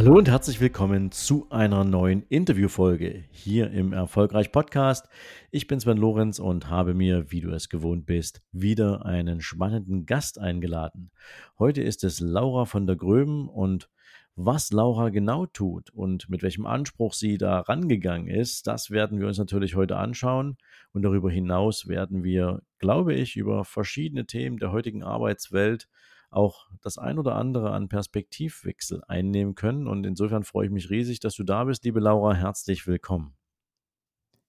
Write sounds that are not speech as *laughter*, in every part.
Hallo und herzlich willkommen zu einer neuen Interviewfolge hier im Erfolgreich Podcast. Ich bin Sven Lorenz und habe mir, wie du es gewohnt bist, wieder einen spannenden Gast eingeladen. Heute ist es Laura von der Gröben und was Laura genau tut und mit welchem Anspruch sie da rangegangen ist, das werden wir uns natürlich heute anschauen. Und darüber hinaus werden wir, glaube ich, über verschiedene Themen der heutigen Arbeitswelt auch das ein oder andere an Perspektivwechsel einnehmen können. Und insofern freue ich mich riesig, dass du da bist, liebe Laura. Herzlich willkommen.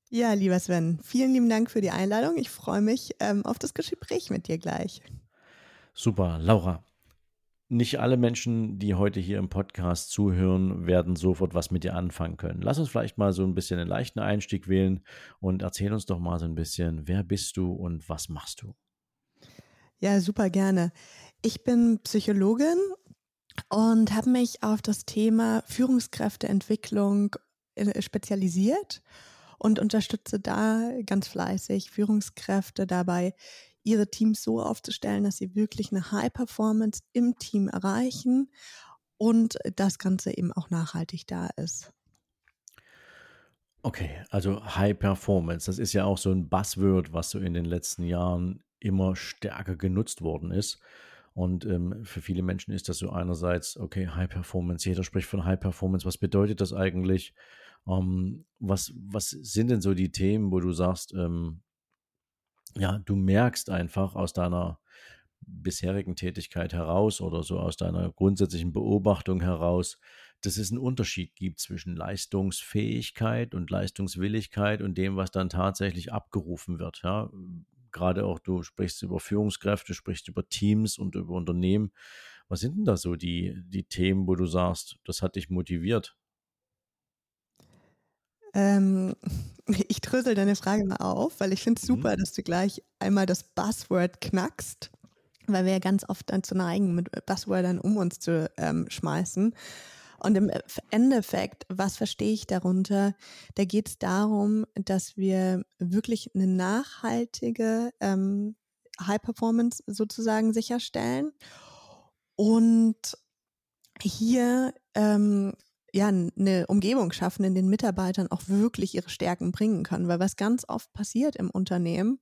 Ja, lieber Sven, vielen lieben Dank für die Einladung. Ich freue mich ähm, auf das Gespräch mit dir gleich. Super, Laura. Nicht alle Menschen, die heute hier im Podcast zuhören, werden sofort was mit dir anfangen können. Lass uns vielleicht mal so ein bisschen einen leichten Einstieg wählen und erzähl uns doch mal so ein bisschen, wer bist du und was machst du? Ja, super gerne. Ich bin Psychologin und habe mich auf das Thema Führungskräfteentwicklung äh, spezialisiert und unterstütze da ganz fleißig Führungskräfte dabei, ihre Teams so aufzustellen, dass sie wirklich eine High Performance im Team erreichen und das Ganze eben auch nachhaltig da ist. Okay, also High Performance, das ist ja auch so ein Buzzword, was so in den letzten Jahren immer stärker genutzt worden ist. Und ähm, für viele Menschen ist das so einerseits, okay, High Performance, jeder spricht von High Performance, was bedeutet das eigentlich? Ähm, was, was sind denn so die Themen, wo du sagst, ähm, ja, du merkst einfach aus deiner bisherigen Tätigkeit heraus oder so aus deiner grundsätzlichen Beobachtung heraus, dass es einen Unterschied gibt zwischen Leistungsfähigkeit und Leistungswilligkeit und dem, was dann tatsächlich abgerufen wird. Ja? Gerade auch du sprichst über Führungskräfte, sprichst über Teams und über Unternehmen. Was sind denn da so die, die Themen, wo du sagst, das hat dich motiviert? Ähm, *laughs* ich drösel deine Frage mal auf, weil ich finde es mhm. super, mhm. dass du gleich einmal das Buzzword knackst, weil wir ja ganz oft dazu neigen, mit Buzzwordern um uns zu ähm, schmeißen. Und im Endeffekt, was verstehe ich darunter? Da geht es darum, dass wir wirklich eine nachhaltige ähm, High Performance sozusagen sicherstellen und hier ähm, ja, eine Umgebung schaffen, in den Mitarbeitern auch wirklich ihre Stärken bringen können. Weil was ganz oft passiert im Unternehmen,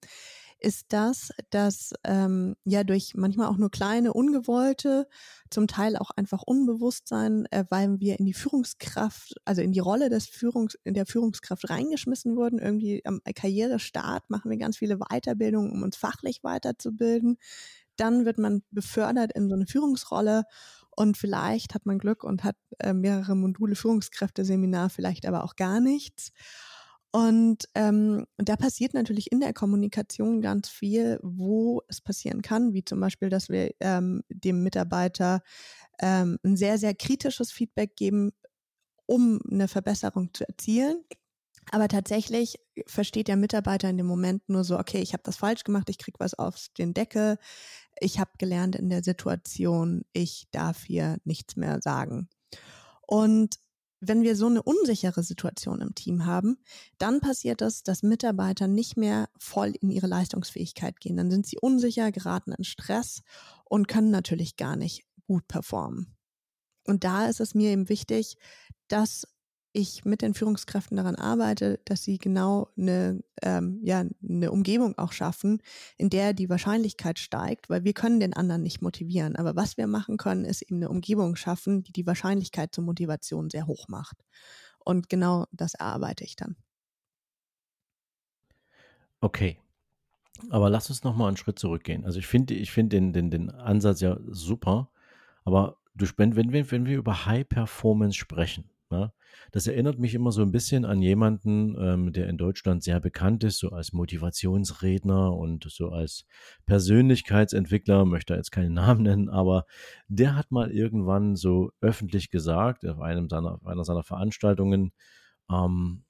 ist das, dass ähm, ja durch manchmal auch nur kleine, ungewollte, zum Teil auch einfach Unbewusstsein, äh, weil wir in die Führungskraft, also in die Rolle des Führungs, in der Führungskraft reingeschmissen wurden. Irgendwie am Karrierestart machen wir ganz viele Weiterbildungen, um uns fachlich weiterzubilden. Dann wird man befördert in so eine Führungsrolle und vielleicht hat man Glück und hat äh, mehrere Module Führungskräfteseminar, vielleicht aber auch gar nichts. Und ähm, da passiert natürlich in der Kommunikation ganz viel, wo es passieren kann, wie zum Beispiel, dass wir ähm, dem Mitarbeiter ähm, ein sehr, sehr kritisches Feedback geben, um eine Verbesserung zu erzielen. Aber tatsächlich versteht der Mitarbeiter in dem Moment nur so, okay, ich habe das falsch gemacht, ich krieg was auf den Deckel, ich habe gelernt in der Situation, ich darf hier nichts mehr sagen. Und wenn wir so eine unsichere Situation im Team haben, dann passiert es, dass Mitarbeiter nicht mehr voll in ihre Leistungsfähigkeit gehen. Dann sind sie unsicher, geraten in Stress und können natürlich gar nicht gut performen. Und da ist es mir eben wichtig, dass ich mit den Führungskräften daran arbeite, dass sie genau eine, ähm, ja, eine Umgebung auch schaffen, in der die Wahrscheinlichkeit steigt, weil wir können den anderen nicht motivieren. Aber was wir machen können, ist eben eine Umgebung schaffen, die die Wahrscheinlichkeit zur Motivation sehr hoch macht. Und genau das erarbeite ich dann. Okay. Aber lass uns nochmal einen Schritt zurückgehen. Also ich finde ich finde den, den, den Ansatz ja super, aber du, wenn, wenn, wenn wir über High Performance sprechen, Ne? Das erinnert mich immer so ein bisschen an jemanden, ähm, der in Deutschland sehr bekannt ist, so als Motivationsredner und so als Persönlichkeitsentwickler, möchte jetzt keinen *laughs* Namen nennen, aber der hat mal irgendwann so öffentlich gesagt, auf einem seiner, auf einer seiner Veranstaltungen, ähm,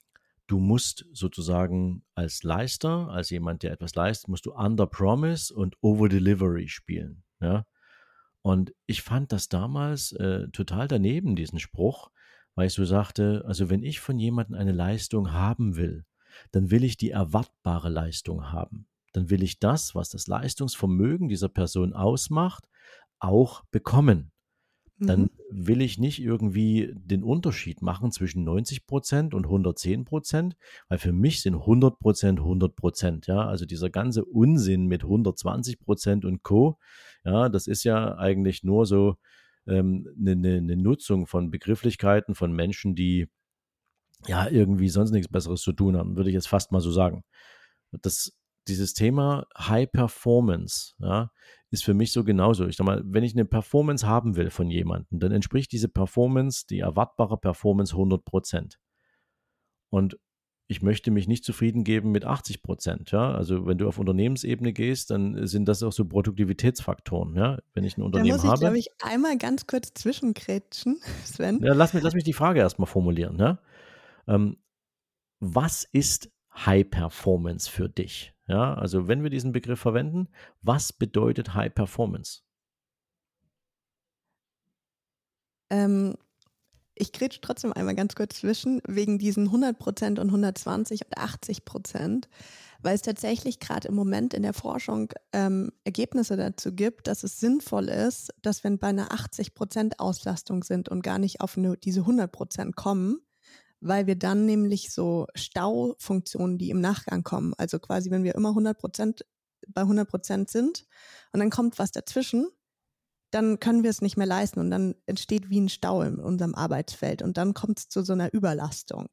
du musst sozusagen als Leister, als jemand, der etwas leistet, musst du Under Promise und Over Delivery spielen. Ja? Und ich fand das damals äh, total daneben, diesen Spruch, weil ich so sagte, also wenn ich von jemandem eine Leistung haben will, dann will ich die erwartbare Leistung haben. Dann will ich das, was das Leistungsvermögen dieser Person ausmacht, auch bekommen dann mhm. will ich nicht irgendwie den Unterschied machen zwischen 90 Prozent und 110 Prozent, weil für mich sind 100 Prozent 100 Prozent, ja, also dieser ganze Unsinn mit 120 Prozent und Co., ja, das ist ja eigentlich nur so ähm, eine, eine ne Nutzung von Begrifflichkeiten von Menschen, die ja irgendwie sonst nichts Besseres zu tun haben, würde ich jetzt fast mal so sagen. Das, dieses Thema High Performance, ja, ist für mich so genauso. Ich sag mal, wenn ich eine Performance haben will von jemandem, dann entspricht diese Performance, die erwartbare Performance 100 Prozent. Und ich möchte mich nicht zufrieden geben mit 80 Prozent. Ja? Also wenn du auf Unternehmensebene gehst, dann sind das auch so Produktivitätsfaktoren. Ja? Wenn ich ein Unternehmen habe. Da muss ich, glaube ich, einmal ganz kurz zwischengrätschen, *laughs* Sven. Ja, lass mich, lass mich die Frage erstmal formulieren. Ja? Ähm, was ist High Performance für dich? Ja, also wenn wir diesen Begriff verwenden, was bedeutet High Performance? Ähm, ich grätsche trotzdem einmal ganz kurz zwischen, wegen diesen 100% und 120 und 80%, weil es tatsächlich gerade im Moment in der Forschung ähm, Ergebnisse dazu gibt, dass es sinnvoll ist, dass wenn bei einer 80% Auslastung sind und gar nicht auf eine, diese 100% kommen, weil wir dann nämlich so Staufunktionen, die im Nachgang kommen, also quasi, wenn wir immer 100 Prozent bei 100 Prozent sind und dann kommt was dazwischen, dann können wir es nicht mehr leisten und dann entsteht wie ein Stau in unserem Arbeitsfeld und dann kommt es zu so einer Überlastung.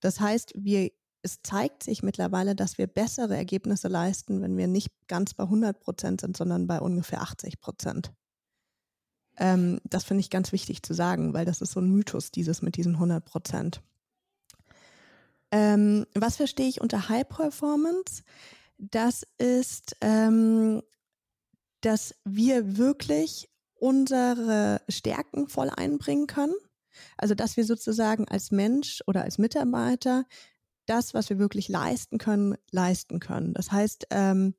Das heißt, wir, es zeigt sich mittlerweile, dass wir bessere Ergebnisse leisten, wenn wir nicht ganz bei 100 Prozent sind, sondern bei ungefähr 80 Prozent. Ähm, das finde ich ganz wichtig zu sagen, weil das ist so ein Mythos, dieses mit diesen 100 Prozent. Ähm, was verstehe ich unter High Performance? Das ist, ähm, dass wir wirklich unsere Stärken voll einbringen können. Also, dass wir sozusagen als Mensch oder als Mitarbeiter das, was wir wirklich leisten können, leisten können. Das heißt, ähm,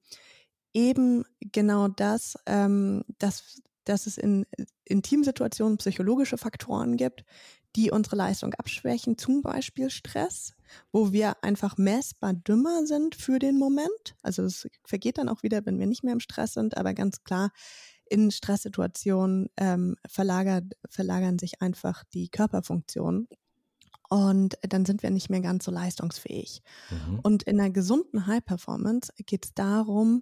eben genau das, ähm, dass, dass es in, in Teamsituationen psychologische Faktoren gibt, die unsere Leistung abschwächen, zum Beispiel Stress, wo wir einfach messbar dümmer sind für den Moment. Also es vergeht dann auch wieder, wenn wir nicht mehr im Stress sind, aber ganz klar, in Stresssituationen ähm, verlagert, verlagern sich einfach die Körperfunktionen. Und dann sind wir nicht mehr ganz so leistungsfähig. Mhm. Und in einer gesunden High Performance geht es darum,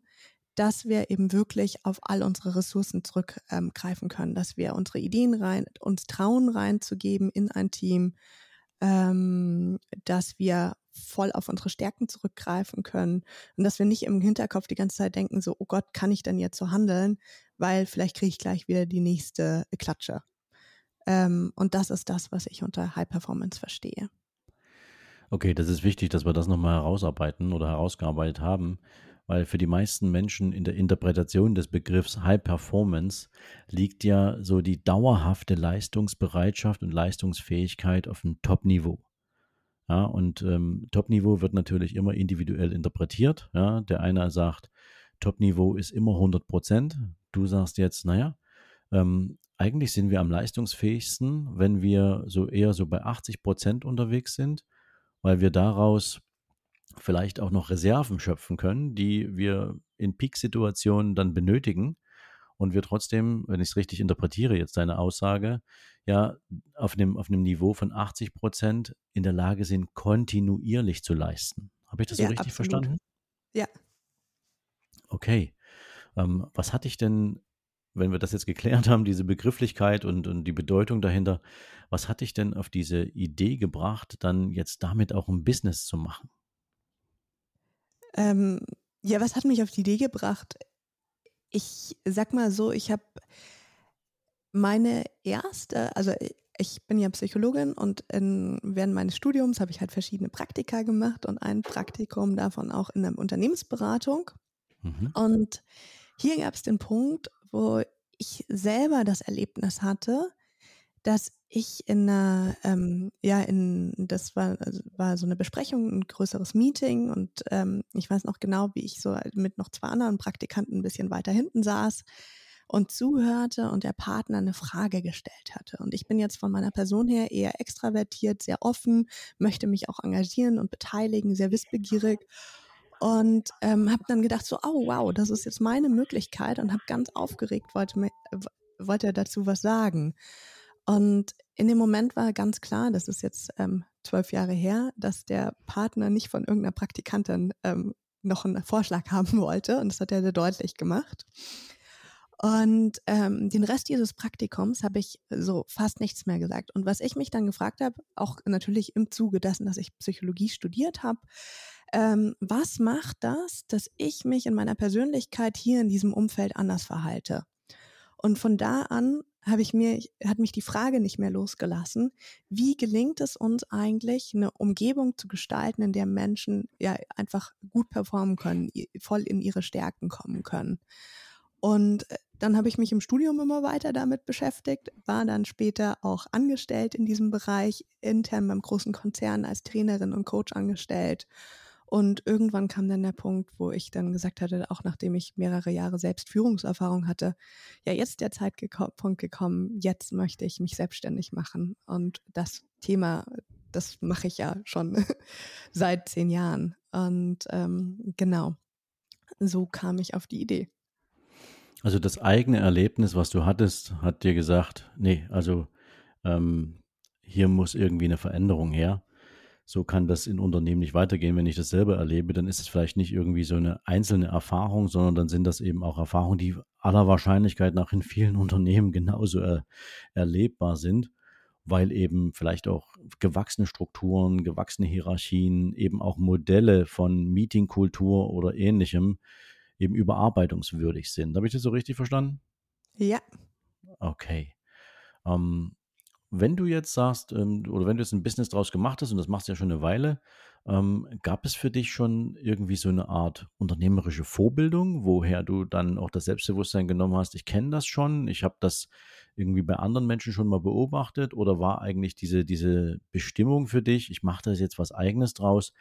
dass wir eben wirklich auf all unsere Ressourcen zurückgreifen ähm, können, dass wir unsere Ideen rein, uns trauen reinzugeben in ein Team, ähm, dass wir voll auf unsere Stärken zurückgreifen können und dass wir nicht im Hinterkopf die ganze Zeit denken, so, oh Gott, kann ich denn jetzt so handeln, weil vielleicht kriege ich gleich wieder die nächste Klatsche. Ähm, und das ist das, was ich unter High Performance verstehe. Okay, das ist wichtig, dass wir das nochmal herausarbeiten oder herausgearbeitet haben weil für die meisten Menschen in der Interpretation des Begriffs High Performance liegt ja so die dauerhafte Leistungsbereitschaft und Leistungsfähigkeit auf einem Top-Niveau. Ja, und ähm, Top-Niveau wird natürlich immer individuell interpretiert. Ja, der eine sagt, Top-Niveau ist immer 100 Prozent. Du sagst jetzt, naja, ähm, eigentlich sind wir am leistungsfähigsten, wenn wir so eher so bei 80 Prozent unterwegs sind, weil wir daraus vielleicht auch noch Reserven schöpfen können, die wir in Peak-Situationen dann benötigen und wir trotzdem, wenn ich es richtig interpretiere, jetzt deine Aussage, ja, auf einem, auf einem Niveau von 80 Prozent in der Lage sind, kontinuierlich zu leisten. Habe ich das so richtig absolut. verstanden? Ja. Okay. Ähm, was hatte ich denn, wenn wir das jetzt geklärt haben, diese Begrifflichkeit und, und die Bedeutung dahinter, was hat dich denn auf diese Idee gebracht, dann jetzt damit auch ein Business zu machen? Ähm, ja, was hat mich auf die Idee gebracht? Ich sag mal so, ich habe meine erste, also ich bin ja Psychologin und in, während meines Studiums habe ich halt verschiedene Praktika gemacht und ein Praktikum davon auch in der Unternehmensberatung. Mhm. Und hier gab es den Punkt, wo ich selber das Erlebnis hatte, dass ich in einer, ähm, ja, in, das war, also war so eine Besprechung, ein größeres Meeting und ähm, ich weiß noch genau, wie ich so mit noch zwei anderen Praktikanten ein bisschen weiter hinten saß und zuhörte und der Partner eine Frage gestellt hatte. Und ich bin jetzt von meiner Person her eher extravertiert, sehr offen, möchte mich auch engagieren und beteiligen, sehr wissbegierig und ähm, habe dann gedacht so, oh wow, das ist jetzt meine Möglichkeit und habe ganz aufgeregt, wollte, wollte dazu was sagen. Und in dem Moment war ganz klar, das ist jetzt ähm, zwölf Jahre her, dass der Partner nicht von irgendeiner Praktikantin ähm, noch einen Vorschlag *laughs* haben wollte. Und das hat er sehr deutlich gemacht. Und ähm, den Rest dieses Praktikums habe ich so fast nichts mehr gesagt. Und was ich mich dann gefragt habe, auch natürlich im Zuge dessen, dass ich Psychologie studiert habe, ähm, was macht das, dass ich mich in meiner Persönlichkeit hier in diesem Umfeld anders verhalte? Und von da an habe ich mir, hat mich die Frage nicht mehr losgelassen, wie gelingt es uns eigentlich, eine Umgebung zu gestalten, in der Menschen ja einfach gut performen können, voll in ihre Stärken kommen können. Und äh, dann habe ich mich im Studium immer weiter damit beschäftigt, war dann später auch angestellt in diesem Bereich, intern beim großen Konzern als Trainerin und Coach angestellt. Und irgendwann kam dann der Punkt, wo ich dann gesagt hatte, auch nachdem ich mehrere Jahre selbst Führungserfahrung hatte, ja, jetzt der Zeitpunkt gekommen, jetzt möchte ich mich selbstständig machen. Und das Thema, das mache ich ja schon *laughs* seit zehn Jahren. Und ähm, genau, so kam ich auf die Idee. Also das eigene Erlebnis, was du hattest, hat dir gesagt, nee, also ähm, hier muss irgendwie eine Veränderung her. So kann das in Unternehmen nicht weitergehen. Wenn ich das selber erlebe, dann ist es vielleicht nicht irgendwie so eine einzelne Erfahrung, sondern dann sind das eben auch Erfahrungen, die aller Wahrscheinlichkeit nach in vielen *laughs* Unternehmen genauso er, erlebbar sind, weil eben vielleicht auch gewachsene Strukturen, gewachsene Hierarchien, eben auch Modelle von Meetingkultur oder ähnlichem eben überarbeitungswürdig sind. Habe ich das so richtig verstanden? Ja. Okay. Ähm, wenn du jetzt sagst, ähm, oder wenn du jetzt ein Business draus gemacht hast, und das machst du ja schon eine Weile, ähm, gab es für dich schon irgendwie so eine Art unternehmerische Vorbildung, woher du dann auch das Selbstbewusstsein genommen hast, ich kenne das schon, ich habe das irgendwie bei anderen Menschen schon mal beobachtet, oder war eigentlich diese, diese Bestimmung für dich, ich mache das jetzt was eigenes draus,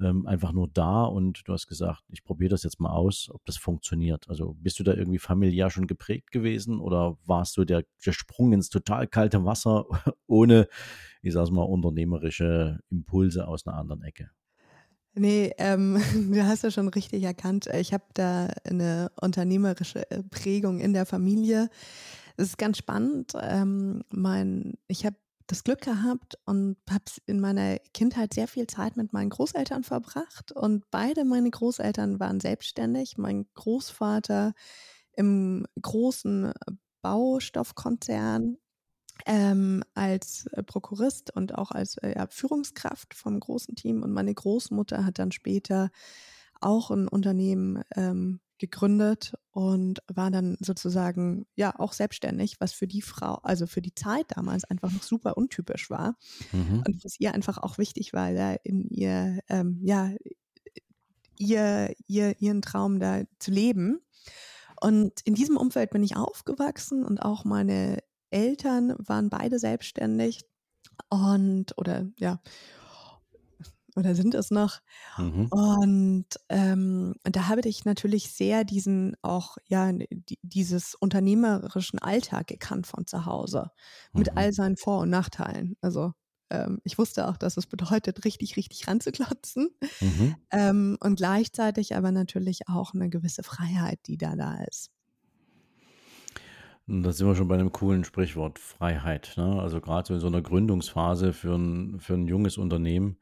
ähm, einfach nur da und du hast gesagt, ich probiere das jetzt mal aus, ob das funktioniert. Also bist du da irgendwie familiär schon geprägt gewesen oder warst du der, der Sprung ins total kalte Wasser *laughs* ohne, ich sag's mal, unternehmerische Impulse aus einer anderen Ecke? Nee, ähm, *laughs* du hast ja schon richtig erkannt. Ich habe da eine unternehmerische äh, Prägung in der Familie. Es ist ganz spannend. Ähm, mein, ich habe das Glück gehabt und habe in meiner Kindheit sehr viel Zeit mit meinen Großeltern verbracht. Und beide meine Großeltern waren selbstständig. Mein Großvater im großen Baustoffkonzern ähm, als Prokurist und auch als äh, Führungskraft vom großen Team. Und meine Großmutter hat dann später auch ein Unternehmen ähm, gegründet und war dann sozusagen ja auch selbstständig, was für die Frau, also für die Zeit damals einfach noch super untypisch war mhm. und was ihr einfach auch wichtig war, ja, in ihr, ähm, ja, ihr, ihr, ihren Traum da zu leben. Und in diesem Umfeld bin ich aufgewachsen und auch meine Eltern waren beide selbstständig und oder ja oder sind es noch. Mhm. Und ähm, da habe ich natürlich sehr diesen auch, ja, die, dieses unternehmerischen Alltag gekannt von zu Hause. Mit mhm. all seinen Vor- und Nachteilen. Also ähm, ich wusste auch, dass es bedeutet, richtig, richtig ranzuklotzen. Mhm. Ähm, und gleichzeitig aber natürlich auch eine gewisse Freiheit, die da da ist. Und da sind wir schon bei einem coolen Sprichwort, Freiheit. Ne? Also gerade so in so einer Gründungsphase für ein, für ein junges Unternehmen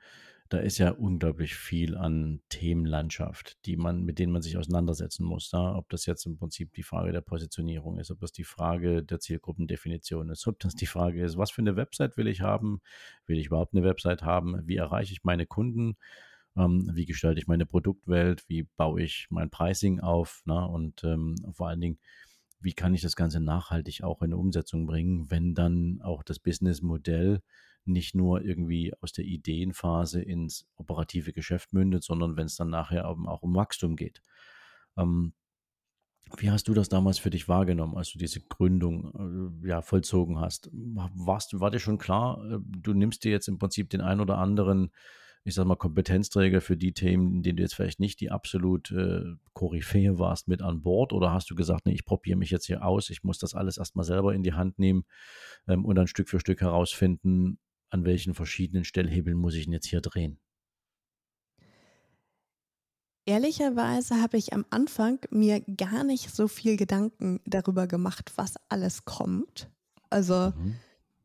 da ist ja unglaublich viel an Themenlandschaft, die man, mit denen man sich auseinandersetzen muss. Ja? Ob das jetzt im Prinzip die Frage der Positionierung ist, ob das die Frage der Zielgruppendefinition ist, ob das die Frage ist, was für eine Website will ich haben? Will ich überhaupt eine Website haben? Wie erreiche ich meine Kunden? Ähm, wie gestalte ich meine Produktwelt? Wie baue ich mein Pricing auf? Na? Und ähm, vor allen Dingen, wie kann ich das Ganze nachhaltig auch in Umsetzung bringen, wenn dann auch das Businessmodell nicht nur irgendwie aus der Ideenphase ins operative Geschäft mündet, sondern wenn es dann nachher auch um Wachstum geht. Ähm, Wie hast du das damals für dich wahrgenommen, als du diese Gründung äh, ja, vollzogen hast? Warst, war dir schon klar, äh, du nimmst dir jetzt im Prinzip den ein oder anderen, ich sag mal, Kompetenzträger für die Themen, in denen du jetzt vielleicht nicht die absolut äh, Koryphäe warst, mit an Bord? Oder hast du gesagt, nee, ich probiere mich jetzt hier aus, ich muss das alles erstmal selber in die Hand nehmen ähm, und dann Stück für Stück herausfinden, an welchen verschiedenen Stellhebeln muss ich denn jetzt hier drehen? Ehrlicherweise habe ich am Anfang mir gar nicht so viel Gedanken darüber gemacht, was alles kommt. Also, mhm.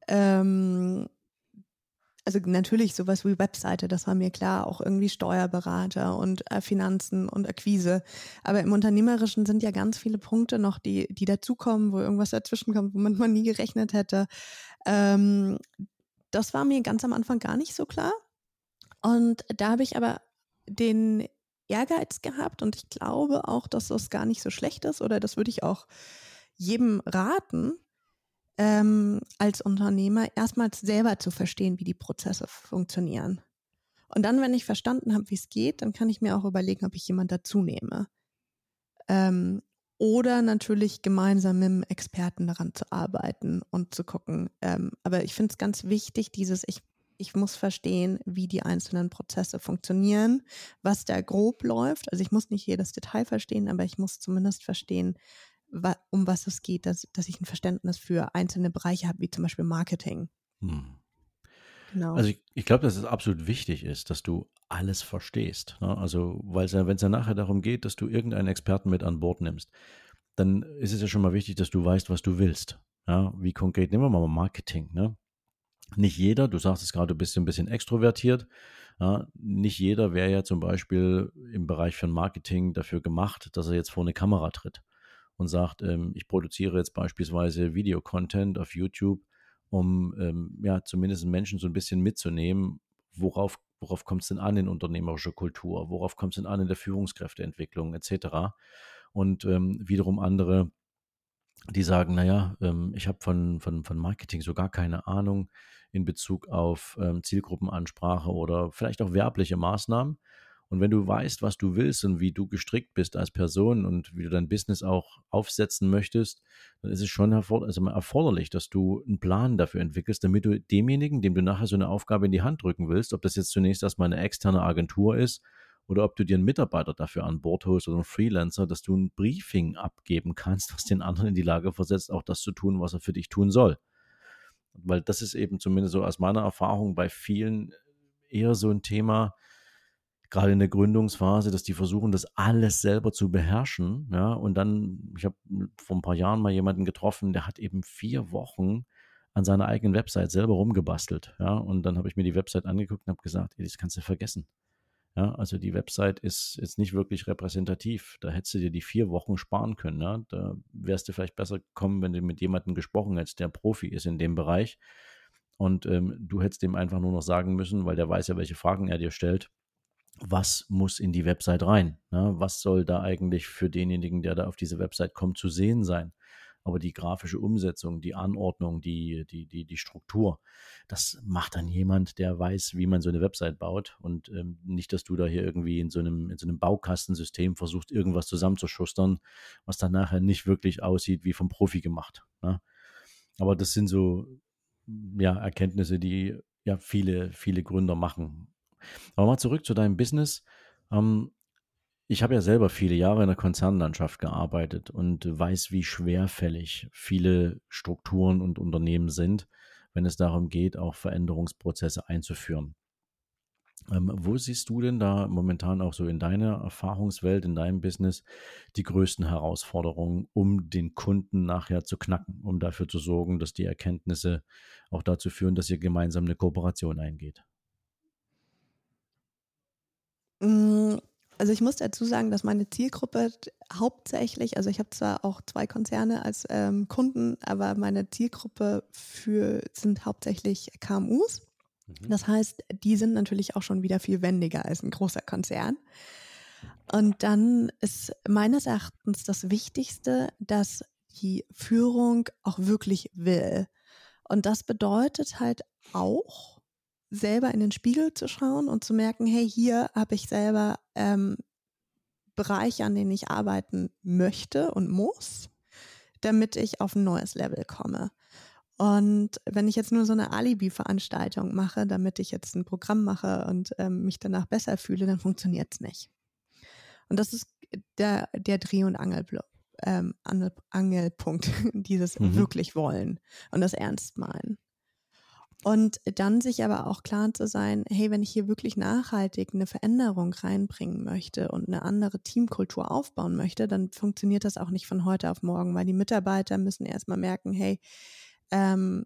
ähm, also natürlich sowas wie Webseite, das war mir klar, auch irgendwie Steuerberater und äh, Finanzen und Akquise. Aber im Unternehmerischen sind ja ganz viele Punkte noch, die, die dazukommen, wo irgendwas dazwischenkommt, womit man nie gerechnet hätte. Ähm, das war mir ganz am Anfang gar nicht so klar. Und da habe ich aber den Ehrgeiz gehabt und ich glaube auch, dass das gar nicht so schlecht ist oder das würde ich auch jedem raten, ähm, als Unternehmer erstmals selber zu verstehen, wie die Prozesse funktionieren. Und dann, wenn ich verstanden habe, wie es geht, dann kann ich mir auch überlegen, ob ich jemand dazu nehme. Ähm, oder natürlich gemeinsam mit dem Experten daran zu arbeiten und zu gucken. Ähm, aber ich finde es ganz wichtig, dieses, ich ich muss verstehen, wie die einzelnen Prozesse funktionieren, was da grob läuft. Also ich muss nicht jedes Detail verstehen, aber ich muss zumindest verstehen, um was es geht, dass, dass ich ein Verständnis für einzelne Bereiche habe, wie zum Beispiel Marketing. Hm. Genau. Also ich, ich glaube, dass es absolut wichtig ist, dass du alles verstehst. Ne? Also, weil wenn es ja nachher darum geht, dass du irgendeinen Experten mit an Bord nimmst, dann ist es ja schon mal wichtig, dass du weißt, was du willst. Ja, wie konkret, nehmen wir mal Marketing. Ne? Nicht jeder, du sagst es gerade, du bist ein bisschen extrovertiert. Ja, nicht jeder wäre ja zum Beispiel im Bereich von Marketing dafür gemacht, dass er jetzt vor eine Kamera tritt und sagt, ähm, ich produziere jetzt beispielsweise Videocontent auf YouTube, um ähm, ja zumindest Menschen so ein bisschen mitzunehmen, worauf, worauf kommt es denn an in unternehmerischer Kultur, worauf kommt es denn an in der Führungskräfteentwicklung etc. Und ähm, wiederum andere, die sagen, naja, ähm, ich habe von, von, von Marketing so gar keine Ahnung in Bezug auf ähm, Zielgruppenansprache oder vielleicht auch werbliche Maßnahmen. Und wenn du weißt, was du willst und wie du gestrickt bist als Person und wie du dein Business auch aufsetzen möchtest, dann ist es schon also erforderlich, dass du einen Plan dafür entwickelst, damit du demjenigen, dem du nachher so eine Aufgabe in die Hand drücken willst, ob das jetzt zunächst erstmal eine externe Agentur ist oder ob du dir einen Mitarbeiter dafür an Bord holst oder einen Freelancer, dass du ein Briefing abgeben kannst, *laughs* was den anderen in die Lage versetzt, auch das zu tun, was er für dich tun soll. Weil das ist eben zumindest so aus meiner Erfahrung bei vielen eher so ein Thema, gerade in der Gründungsphase, dass die versuchen, das alles selber zu beherrschen. Ja, und dann, ich habe vor ein paar Jahren mal jemanden getroffen, der hat eben vier Wochen an seiner eigenen Website selber rumgebastelt. Ja, und dann habe ich mir die Website angeguckt und habe gesagt, ey, das kannst du vergessen. Ja, also die Website ist jetzt nicht wirklich repräsentativ. Da hättest du dir die vier Wochen sparen können. Ja? Da wärst du vielleicht besser gekommen, wenn du mit jemandem gesprochen hättest, der Profi ist in dem Bereich. Und ähm, du hättest dem einfach nur noch sagen müssen, weil der weiß ja, welche Fragen er dir stellt. Was muss in die Website rein? Ne? Was soll da eigentlich für denjenigen, der da auf diese Website kommt, zu sehen sein? aber die grafische Umsetzung, die Anordnung, die, die, die, die Struktur, das macht dann jemand, der weiß, wie man so eine Website baut und ähm, nicht, dass du da hier irgendwie in so einem, in so einem Baukastensystem versuchst, irgendwas zusammenzuschustern, was dann nachher nicht wirklich aussieht wie vom Profi gemacht. Ne? Aber das sind so ja, Erkenntnisse, die ja viele, viele Gründer machen. Aber mal zurück zu deinem Business. Ähm, ich habe ja selber viele Jahre in der Konzernlandschaft gearbeitet und weiß, wie schwerfällig viele Strukturen und Unternehmen sind, wenn es darum geht, auch Veränderungsprozesse einzuführen. Ähm, wo siehst du denn da momentan auch so in deiner Erfahrungswelt, in deinem Business die größten Herausforderungen, um den Kunden nachher zu knacken, um dafür zu sorgen, dass die Erkenntnisse auch dazu führen, dass ihr gemeinsam eine Kooperation eingeht? Mm, also ich muss dazu sagen, dass meine Zielgruppe hauptsächlich, also ich habe zwar auch zwei Konzerne als ähm, Kunden, aber meine Zielgruppe für, sind hauptsächlich KMUs. Mhm. Das heißt, die sind natürlich auch schon wieder viel wendiger als ein großer Konzern. Und dann ist meines Erachtens das Wichtigste, dass die Führung auch wirklich will. Und das bedeutet halt auch, selber in den Spiegel zu schauen und zu merken, hey, hier habe ich selber ähm, Bereiche, an denen ich arbeiten möchte und muss, damit ich auf ein neues Level komme. Und wenn ich jetzt nur so eine Alibi-Veranstaltung mache, damit ich jetzt ein Programm mache und ähm, mich danach besser fühle, dann funktioniert es nicht. Und das ist der, der Dreh- und Angel, ähm, Angelpunkt, *laughs* dieses mhm. wirklich wollen und das ernst meinen. Und dann sich aber auch klar zu sein, hey, wenn ich hier wirklich nachhaltig eine Veränderung reinbringen möchte und eine andere Teamkultur aufbauen möchte, dann funktioniert das auch nicht von heute auf morgen, weil die Mitarbeiter müssen erstmal merken, hey, ähm,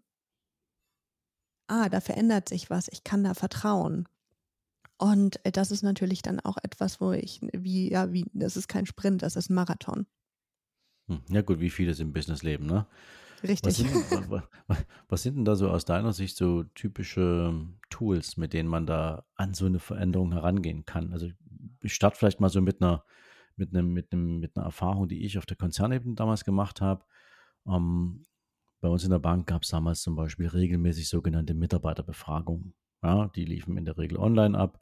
ah, da verändert sich was, ich kann da vertrauen. Und das ist natürlich dann auch etwas, wo ich, wie, ja, wie, das ist kein Sprint, das ist ein Marathon. Hm, ja, gut, wie vieles im Businessleben, ne? Richtig. Was sind, *laughs* was, was sind denn da so aus deiner Sicht so typische Tools, mit denen man da an so eine Veränderung herangehen kann? Also ich starte vielleicht mal so mit einer, mit einem, mit einem, mit einer Erfahrung, die ich auf der Konzernebene damals gemacht habe. Ähm, bei uns in der Bank gab es damals zum Beispiel regelmäßig sogenannte Mitarbeiterbefragungen. Ja, die liefen in der Regel online ab.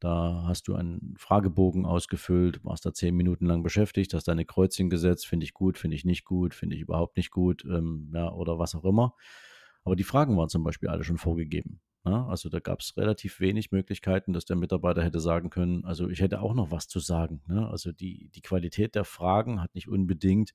Da hast du einen Fragebogen ausgefüllt, warst da zehn Minuten lang beschäftigt, hast deine Kreuzchen gesetzt, finde ich gut, finde ich nicht gut, finde ich überhaupt nicht gut, ähm, ja, oder was auch immer. Aber die Fragen waren zum Beispiel alle schon vorgegeben. Ja? Also da gab es relativ wenig Möglichkeiten, dass der Mitarbeiter hätte sagen können, also ich hätte auch noch was zu sagen. Ne? Also die, die Qualität der Fragen hat nicht unbedingt,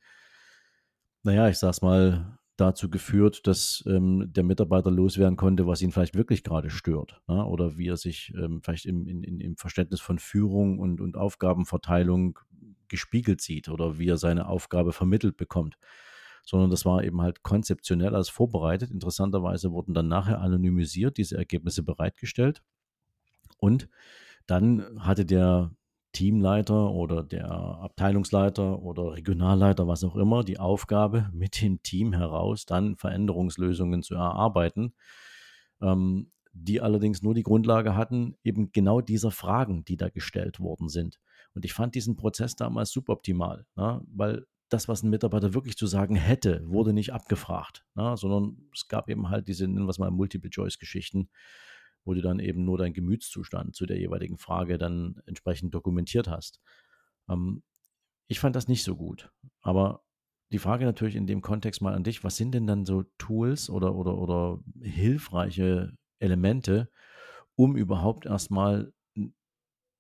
naja, ich sag's mal, dazu geführt, dass ähm, der Mitarbeiter loswerden konnte, was ihn vielleicht wirklich gerade stört. Ja? Oder wie er sich ähm, vielleicht im, in, im Verständnis von Führung und, und Aufgabenverteilung gespiegelt sieht oder wie er seine Aufgabe vermittelt bekommt. Sondern das war eben halt konzeptionell als vorbereitet. Interessanterweise wurden dann nachher anonymisiert diese Ergebnisse bereitgestellt. Und dann hatte der Teamleiter oder der Abteilungsleiter oder Regionalleiter, was auch immer, die Aufgabe, *laughs* mit dem Team heraus dann Veränderungslösungen zu erarbeiten, ähm, die allerdings nur die Grundlage hatten, eben genau dieser Fragen, die da gestellt worden sind. Und ich fand diesen Prozess damals suboptimal, ne? weil das, was ein Mitarbeiter wirklich zu sagen hätte, wurde nicht abgefragt, ne? sondern es gab eben halt diese, nennen wir es mal, Multiple-Choice-Geschichten wo du dann eben nur deinen Gemütszustand zu der jeweiligen Frage dann entsprechend dokumentiert hast. Ähm, ich fand das nicht so gut. Aber die Frage natürlich in dem Kontext mal an dich, was sind denn dann so Tools oder, oder, oder hilfreiche Elemente, um überhaupt erstmal,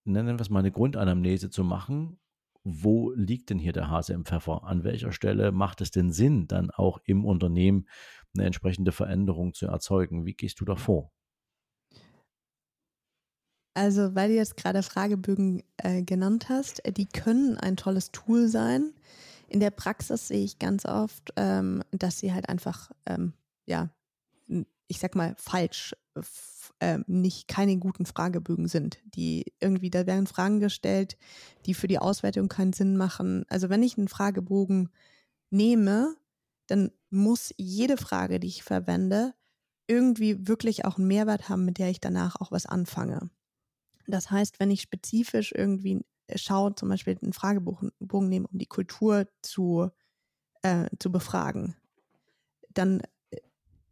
nennen wir es mal, eine Grundanamnese zu machen, wo liegt denn hier der Hase im Pfeffer? An welcher Stelle macht es denn Sinn, dann auch im Unternehmen eine entsprechende Veränderung zu erzeugen? Wie gehst du da vor? Also, weil du jetzt gerade Fragebögen äh, genannt hast, äh, die können ein tolles Tool sein. In der Praxis sehe ich ganz oft, ähm, dass sie halt einfach, ähm, ja, ich sag mal, falsch, äh, nicht keine guten Fragebögen sind. Die irgendwie, da werden Fragen gestellt, die für die Auswertung keinen Sinn machen. Also, wenn ich einen Fragebogen nehme, dann muss jede Frage, die ich verwende, irgendwie wirklich auch einen Mehrwert haben, mit der ich danach auch was anfange. Das heißt, wenn ich spezifisch irgendwie äh, schaue, zum Beispiel einen Fragebogen nehmen, um die Kultur zu, äh, zu befragen, dann äh,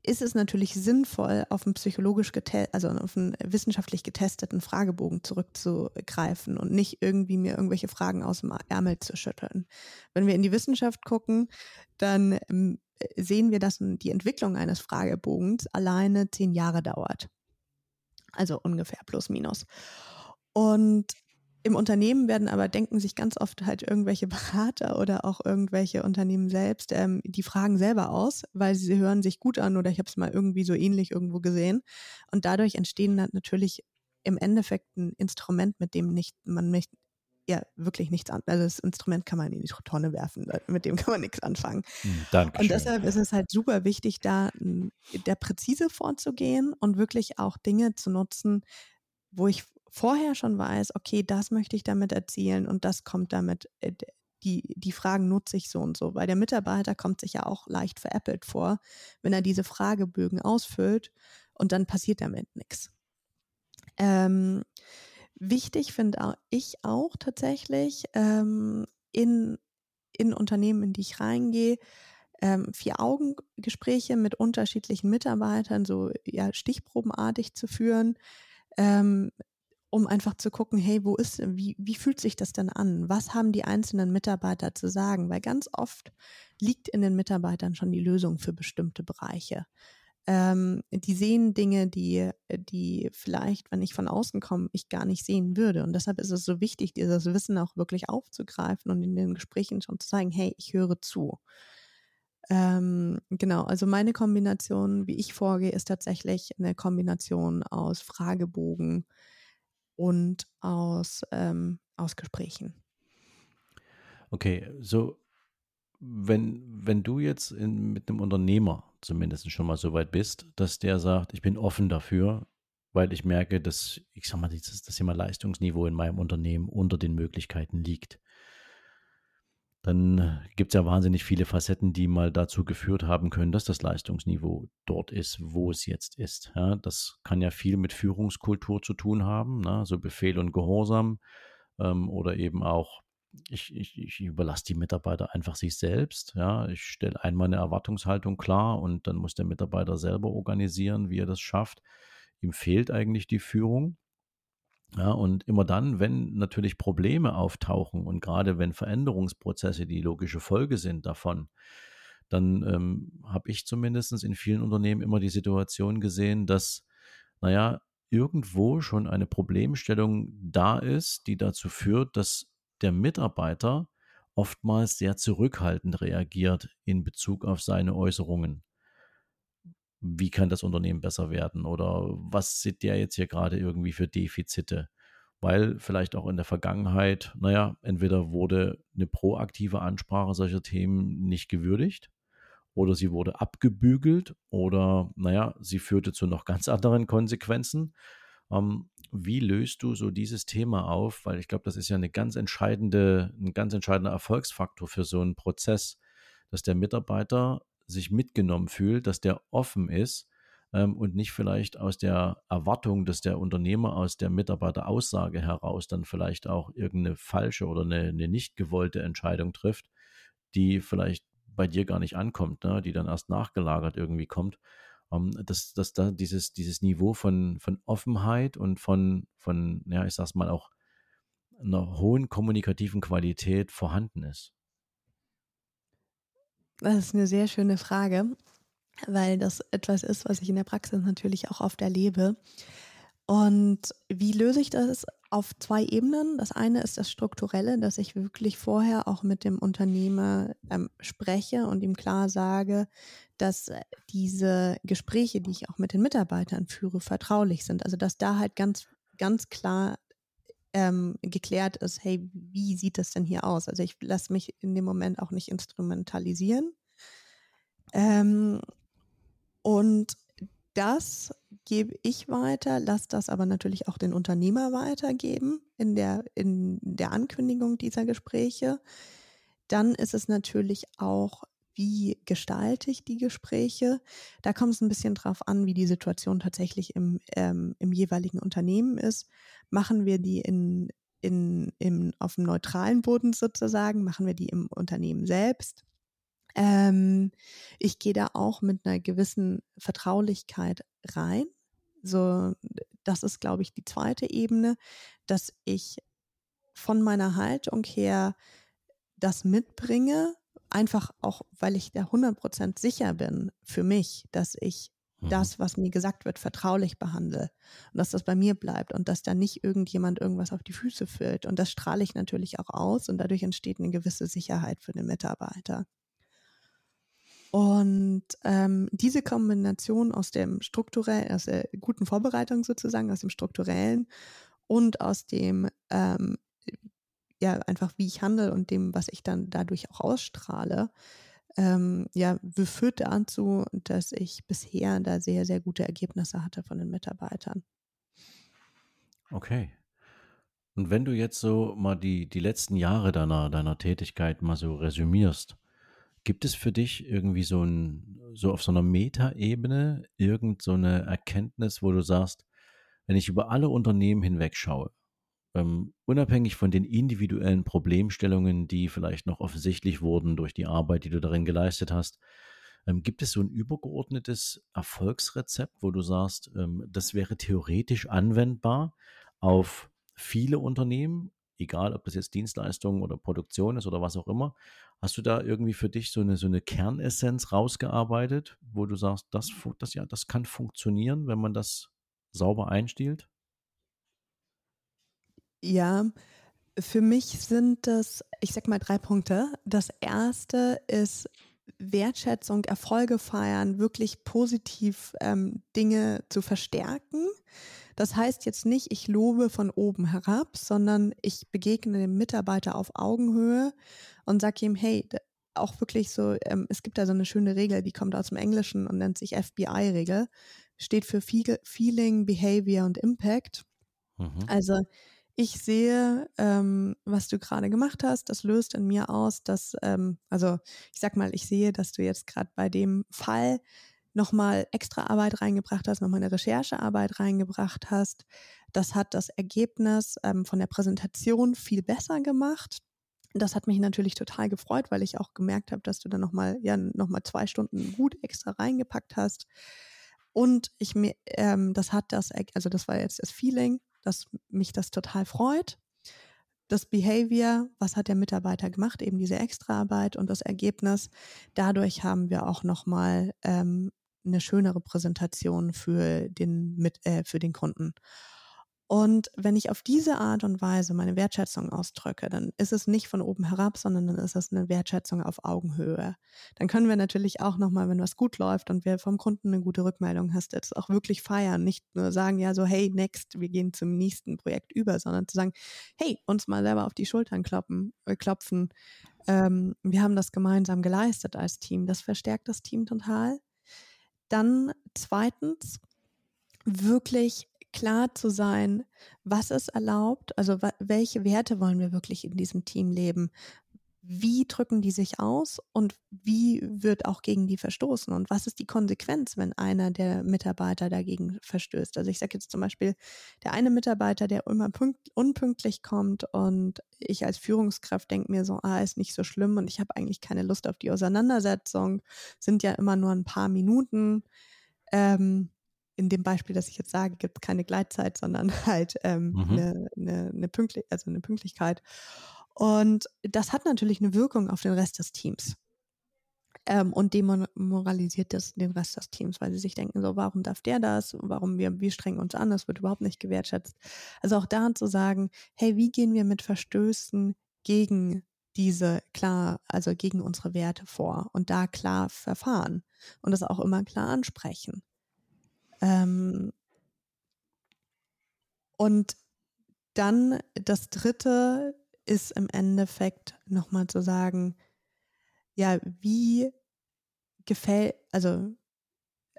ist es natürlich sinnvoll, auf einen psychologisch also auf einen wissenschaftlich getesteten Fragebogen zurückzugreifen und nicht irgendwie mir irgendwelche Fragen aus dem Ärmel zu schütteln. Wenn wir in die Wissenschaft gucken, dann ähm, sehen wir, dass die Entwicklung eines Fragebogens alleine zehn Jahre dauert. Also ungefähr plus minus. Und im Unternehmen werden aber, denken sich ganz oft halt irgendwelche *laughs* Berater oder auch irgendwelche Unternehmen selbst ähm, die Fragen selber aus, weil sie hören sich gut an oder ich habe es mal irgendwie so ähnlich irgendwo gesehen. Und dadurch entstehen dann natürlich im Endeffekt ein Instrument, mit dem nicht, man nicht, ja wirklich nichts an. Also das Instrument kann man in die Tonne werfen, mit dem kann man nichts anfangen. Hm, Dankeschön. Und deshalb ist es halt super wichtig, da der präzise vorzugehen und wirklich auch Dinge zu nutzen, wo ich vorher schon weiß, okay, das möchte ich damit erzielen und das kommt damit, äh, die, die Fragen nutze ich so und so, weil der Mitarbeiter kommt sich ja auch leicht veräppelt vor, wenn er diese Fragebögen ausfüllt und dann passiert damit nichts. Ähm, wichtig finde ich auch tatsächlich ähm, in, in Unternehmen, in die ich reingehe, ähm, Vier-Augen-Gespräche mit unterschiedlichen Mitarbeitern, so ja, stichprobenartig zu führen, ähm, um einfach zu gucken, hey, wo ist, wie, wie fühlt sich das denn an? Was haben die einzelnen Mitarbeiter zu sagen? Weil ganz oft liegt in den Mitarbeitern schon die Lösung für bestimmte Bereiche. Ähm, die sehen Dinge, die, die vielleicht, wenn ich von außen komme, ich gar nicht sehen würde. Und deshalb ist es so wichtig, dieses Wissen auch wirklich aufzugreifen und in den Gesprächen schon zu zeigen, hey, ich höre zu. Ähm, genau, also meine Kombination, wie ich vorgehe, ist tatsächlich eine Kombination aus Fragebogen, und aus, ähm, aus Gesprächen. Okay, so wenn, wenn du jetzt in, mit einem Unternehmer zumindest schon mal so weit bist, dass der sagt, ich bin offen dafür, weil ich merke, dass, ich sag mal, das, das Thema Leistungsniveau in meinem Unternehmen unter den Möglichkeiten liegt dann gibt es ja wahnsinnig viele Facetten, die mal dazu geführt haben können, dass das Leistungsniveau dort ist, wo es jetzt ist. Ja, das kann ja viel mit Führungskultur zu tun haben, ne? so Befehl und Gehorsam ähm, oder eben auch, ich, ich, ich überlasse die Mitarbeiter einfach sich selbst. Ja, ich stelle einmal eine Erwartungshaltung klar und dann muss der Mitarbeiter selber organisieren, wie er das schafft. Ihm fehlt eigentlich die Führung. Ja, und immer dann, wenn natürlich Probleme auftauchen und gerade wenn Veränderungsprozesse die logische Folge sind davon, dann ähm, habe ich zumindest in vielen Unternehmen immer die Situation gesehen, dass, naja, irgendwo schon eine Problemstellung da ist, die dazu führt, dass der Mitarbeiter oftmals sehr zurückhaltend reagiert in Bezug auf seine Äußerungen wie kann das Unternehmen besser werden oder was sieht der jetzt hier gerade irgendwie für Defizite? Weil vielleicht auch in der Vergangenheit, naja, entweder wurde eine proaktive Ansprache solcher Themen nicht gewürdigt oder sie wurde abgebügelt oder, naja, sie führte zu noch *laughs* ganz anderen Konsequenzen. Ähm, wie löst du so dieses Thema auf? Weil ich glaube, das ist ja eine ganz entscheidende, ein ganz entscheidender Erfolgsfaktor für so einen Prozess, dass der Mitarbeiter sich mitgenommen fühlt, dass der offen ist ähm, und nicht vielleicht aus der Erwartung, dass der Unternehmer aus der Mitarbeiteraussage heraus dann vielleicht auch irgendeine falsche oder eine, eine nicht gewollte Entscheidung trifft, die vielleicht bei dir gar nicht ankommt, ne? die dann erst nachgelagert irgendwie kommt. Ähm, dass, dass da dieses, dieses Niveau von, von Offenheit und von, von, ja, ich sag's mal auch, einer hohen kommunikativen Qualität vorhanden ist. Das ist eine sehr schöne Frage, weil das etwas ist, was ich in der Praxis natürlich auch oft erlebe. Und wie löse ich das? Auf zwei Ebenen. Das eine ist das Strukturelle, dass ich wirklich vorher auch mit dem Unternehmer ähm, spreche und ihm klar sage, dass diese Gespräche, die ich auch mit den Mitarbeitern führe, vertraulich sind. Also dass da halt ganz, ganz klar ähm, geklärt ist, hey, wie sieht das denn hier aus? Also ich lasse mich in dem Moment auch nicht instrumentalisieren. Ähm, und das gebe ich weiter, lasse das aber natürlich auch den Unternehmer weitergeben in der, in der Ankündigung dieser Gespräche. Dann ist es natürlich auch, wie gestalte ich die Gespräche? Da kommt es ein bisschen drauf an, wie die Situation tatsächlich im, ähm, im jeweiligen Unternehmen ist machen wir die in, in, in, auf dem neutralen Boden sozusagen, machen wir die im Unternehmen selbst. Ähm, ich gehe da auch mit einer gewissen Vertraulichkeit rein. So, das ist, glaube ich, die zweite Ebene, dass ich von meiner Haltung her das mitbringe, einfach auch, weil ich da 100% sicher bin für mich, dass ich Mhm. das, was mir gesagt wird, vertraulich behandle und dass das bei mir bleibt und dass da nicht irgendjemand irgendwas auf die Füße füllt. Und das strahle ich natürlich auch aus und dadurch entsteht eine gewisse Sicherheit für den Mitarbeiter. Und ähm, diese Kombination aus dem strukturellen, aus der guten Vorbereitung sozusagen, aus dem strukturellen und aus dem ähm, ja einfach wie ich handle und dem, was ich dann dadurch auch ausstrahle, ähm, ja, führt dazu, dass ich bisher da sehr, sehr gute Ergebnisse hatte von den Mitarbeitern. Okay. Und wenn du jetzt so mal die, die letzten Jahre deiner, deiner Tätigkeit mal so resümierst, gibt es für dich irgendwie so ein, so auf so einer Metaebene irgend so eine Erkenntnis, wo du sagst, wenn ich über alle Unternehmen hinweg schaue, ähm, unabhängig von den individuellen Problemstellungen, die vielleicht noch offensichtlich wurden durch die Arbeit, die du darin geleistet hast, ähm, gibt es so ein übergeordnetes Erfolgsrezept, wo du sagst, ähm, das wäre theoretisch anwendbar, auf viele Unternehmen, egal ob das jetzt Dienstleistungen oder Produktion ist oder was auch immer. Hast du da irgendwie für dich so eine, so eine Kernessenz rausgearbeitet, wo du sagst, das, das, ja, das kann funktionieren, wenn man das sauber einstiehlt? Ja, für mich sind das, ich sag mal, drei Punkte. Das erste ist Wertschätzung, Erfolge feiern, wirklich positiv ähm, Dinge zu verstärken. Das heißt jetzt nicht, ich lobe von oben herab, sondern ich begegne dem Mitarbeiter auf Augenhöhe und sage ihm, hey, auch wirklich so, ähm, es gibt da so eine schöne Regel, die kommt aus dem Englischen und nennt sich FBI-Regel, steht für Feeling, Behavior und Impact. Mhm. Also ich sehe, ähm, was du gerade gemacht hast, das löst in mir aus, dass, ähm, also ich sag mal, ich sehe, dass du jetzt gerade bei dem Fall nochmal extra Arbeit reingebracht hast, nochmal eine Recherchearbeit reingebracht hast. Das hat das Ergebnis ähm, von der Präsentation viel besser gemacht. Das hat mich natürlich total gefreut, weil ich auch gemerkt habe, dass du dann nochmal, ja, nochmal zwei Stunden gut extra reingepackt hast. Und ich mir, ähm, das hat das, also das war jetzt das Feeling, dass mich das total freut. Das Behavior, was hat der Mitarbeiter gemacht, eben diese Extraarbeit und das Ergebnis. Dadurch haben wir auch nochmal ähm, eine schönere Präsentation für den, mit, äh, für den Kunden. Und wenn ich auf diese Art und Weise meine Wertschätzung ausdrücke, dann ist es nicht von oben herab, sondern dann ist es eine Wertschätzung auf Augenhöhe. Dann können wir natürlich auch nochmal, wenn was gut läuft und wir vom Kunden eine gute Rückmeldung hast, das auch wirklich feiern. Nicht nur sagen, ja, so, hey, next, wir gehen zum nächsten Projekt über, sondern zu sagen, hey, uns mal selber auf die Schultern kloppen, äh, klopfen. Ähm, wir haben das gemeinsam geleistet als Team. Das verstärkt das Team total. Dann zweitens, wirklich klar zu sein, was ist erlaubt, also welche Werte wollen wir wirklich in diesem Team leben, wie drücken die sich aus und wie wird auch gegen die verstoßen und was ist die Konsequenz, wenn einer der Mitarbeiter dagegen verstößt. Also ich sage jetzt zum Beispiel, der eine Mitarbeiter, der immer unpünktlich kommt und ich als Führungskraft denke mir so, ah, ist nicht so schlimm und ich habe eigentlich keine Lust auf die Auseinandersetzung, sind ja immer nur ein paar Minuten. Ähm, in dem Beispiel, das ich jetzt sage, gibt es keine Gleitzeit, sondern *laughs* halt ähm, mhm. eine, eine, eine, Pünktlich also eine Pünktlichkeit. Und das hat natürlich eine Wirkung auf den Rest des Teams. Ähm, und demoralisiert das den Rest des Teams, weil sie sich denken, so, warum darf der das? Warum wir, wir strengen uns an, das wird überhaupt nicht gewertschätzt. Also auch da zu sagen, hey, wie gehen wir mit Verstößen gegen diese klar, also gegen unsere Werte vor und da klar verfahren und das auch immer klar ansprechen. Ähm, und dann das dritte ist im Endeffekt nochmal zu sagen, ja, wie gefällt, also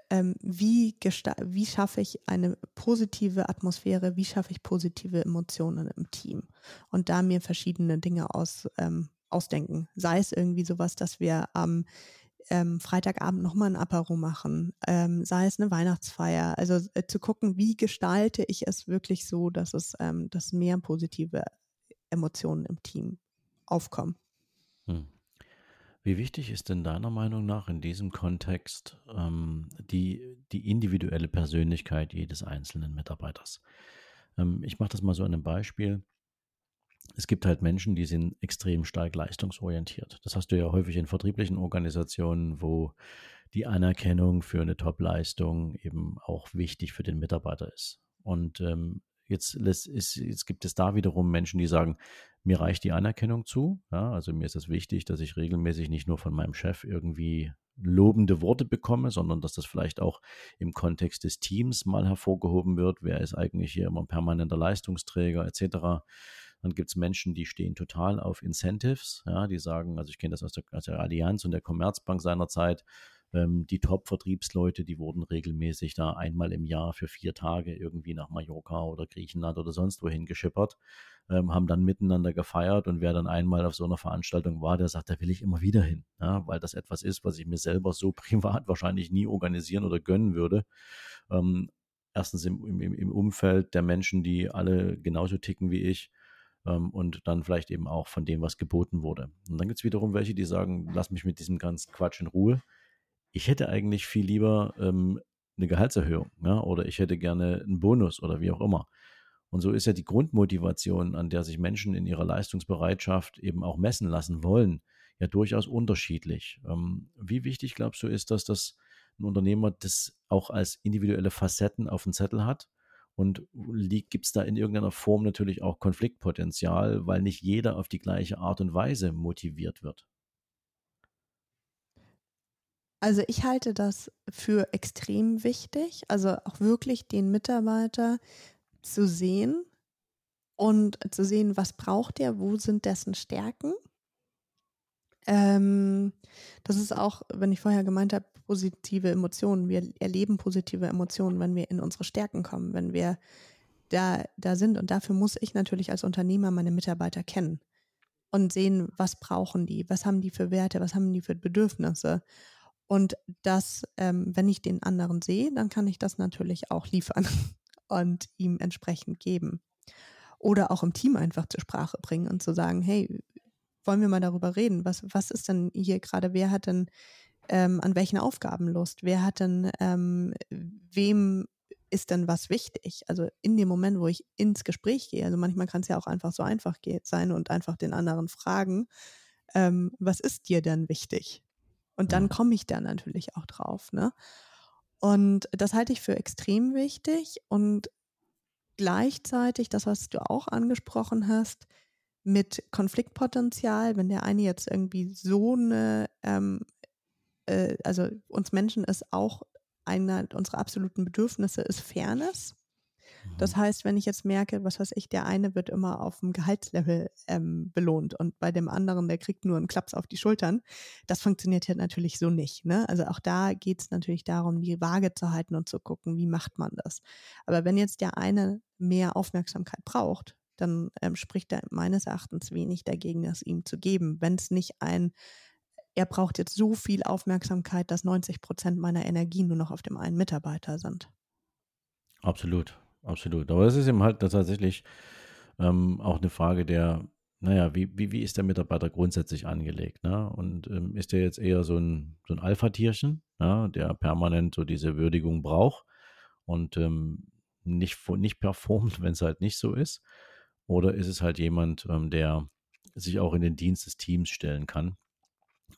ähm, wie, wie schaffe ich eine positive Atmosphäre, wie schaffe ich positive Emotionen im Team und da mir verschiedene Dinge aus, ähm, ausdenken. Sei es irgendwie sowas, dass wir am ähm, ähm, Freitagabend nochmal ein Apero machen, ähm, sei es eine Weihnachtsfeier. Also äh, zu gucken, wie gestalte ich es wirklich so, dass es, ähm, dass mehr positive Emotionen im Team aufkommen. Hm. Wie wichtig ist denn deiner Meinung nach in diesem Kontext ähm, die, die individuelle Persönlichkeit jedes einzelnen Mitarbeiters? Ähm, ich mache das mal so an einem Beispiel es gibt halt Menschen, die sind extrem stark leistungsorientiert. Das hast du ja häufig in vertrieblichen Organisationen, wo die Anerkennung für eine Top-Leistung eben auch wichtig für den Mitarbeiter ist. Und ähm, jetzt, ist, jetzt gibt es da wiederum Menschen, die sagen, mir reicht die Anerkennung zu. Ja, also mir ist es wichtig, dass ich regelmäßig nicht nur von meinem Chef irgendwie lobende Worte bekomme, sondern dass das vielleicht auch im Kontext des Teams mal hervorgehoben wird. Wer ist eigentlich hier immer permanenter Leistungsträger etc. Dann gibt es Menschen, die stehen total auf Incentives, ja, die sagen, also ich kenne das aus der, aus der Allianz und der Commerzbank seinerzeit, ähm, die Top-Vertriebsleute, die wurden regelmäßig da einmal im Jahr für vier Tage irgendwie nach Mallorca oder Griechenland oder sonst wohin geschippert, ähm, haben dann miteinander gefeiert und wer dann einmal auf so einer Veranstaltung war, der sagt, da will ich immer wieder hin, ja, weil das etwas ist, was ich mir selber so *laughs* privat wahrscheinlich nie organisieren oder gönnen würde. Ähm, erstens im, im, im Umfeld der Menschen, die alle genauso ticken wie ich, ähm, und dann vielleicht eben auch von dem, was geboten wurde. Und dann gibt es wiederum welche, die sagen, lass mich mit diesem ganzen Quatsch in Ruhe. Ich hätte eigentlich viel lieber ähm, eine Gehaltserhöhung ja, oder ich hätte gerne einen Bonus oder wie auch immer. Und so ist ja die Grundmotivation, an der sich Menschen in ihrer Leistungsbereitschaft eben auch messen lassen wollen, ja durchaus unterschiedlich. Ähm, wie wichtig, glaubst du, ist das, dass ein Unternehmer das auch als individuelle Facetten auf dem Zettel hat? Und gibt es da in irgendeiner Form natürlich auch Konfliktpotenzial, weil nicht jeder auf die gleiche Art und Weise motiviert wird? Also ich halte das für extrem wichtig, also auch wirklich den Mitarbeiter zu sehen und zu sehen, was braucht er, wo sind dessen Stärken. Ähm, das ist auch, wenn ich vorher gemeint habe, positive Emotionen. Wir erleben positive Emotionen, wenn wir in unsere Stärken kommen, wenn wir da, da sind. Und dafür muss ich natürlich als Unternehmer meine Mitarbeiter kennen und sehen, was brauchen die, was haben die für Werte, was haben die für Bedürfnisse. Und das, ähm, wenn ich den anderen sehe, dann kann ich das natürlich auch liefern *laughs* und ihm entsprechend geben. Oder auch im Team einfach zur Sprache bringen und zu sagen, hey, wollen wir mal darüber reden? Was, was ist denn hier gerade, wer hat denn ähm, an welchen Aufgaben Lust? Wer hat denn, ähm, wem ist denn was wichtig? Also in dem Moment, wo ich ins Gespräch gehe, also manchmal kann es ja auch einfach so einfach sein und einfach den anderen fragen, ähm, was ist dir denn wichtig? Und dann komme ich da natürlich auch drauf. Ne? Und das halte ich für extrem wichtig. Und gleichzeitig, das, was du auch angesprochen hast, mit Konfliktpotenzial, wenn der eine jetzt irgendwie so eine, ähm, äh, also uns Menschen ist auch einer unserer absoluten Bedürfnisse ist Fairness. Das mhm. heißt, wenn ich jetzt merke, was weiß ich, der eine wird immer auf dem Gehaltslevel ähm, belohnt und bei dem anderen, der kriegt nur einen Klaps auf die Schultern, das funktioniert ja natürlich so nicht. Ne? Also auch da geht es natürlich darum, die Waage zu halten und zu gucken, wie macht man das. Aber wenn jetzt der eine mehr Aufmerksamkeit braucht, dann ähm, spricht da meines Erachtens wenig dagegen, das ihm zu geben, wenn es nicht ein er braucht jetzt so viel Aufmerksamkeit, dass 90 Prozent meiner Energie nur noch auf dem einen Mitarbeiter sind. Absolut absolut. Aber das ist eben halt tatsächlich ähm, auch eine Frage der, naja, wie, wie, wie ist der Mitarbeiter grundsätzlich angelegt? Ne? Und ähm, ist der jetzt eher so ein, so ein Alpha-Tierchen, ja, der permanent so diese Würdigung braucht und ähm, nicht, nicht performt, *laughs* wenn es halt nicht so ist? Oder ist es halt jemand, ähm, der sich auch in den Dienst des Teams stellen kann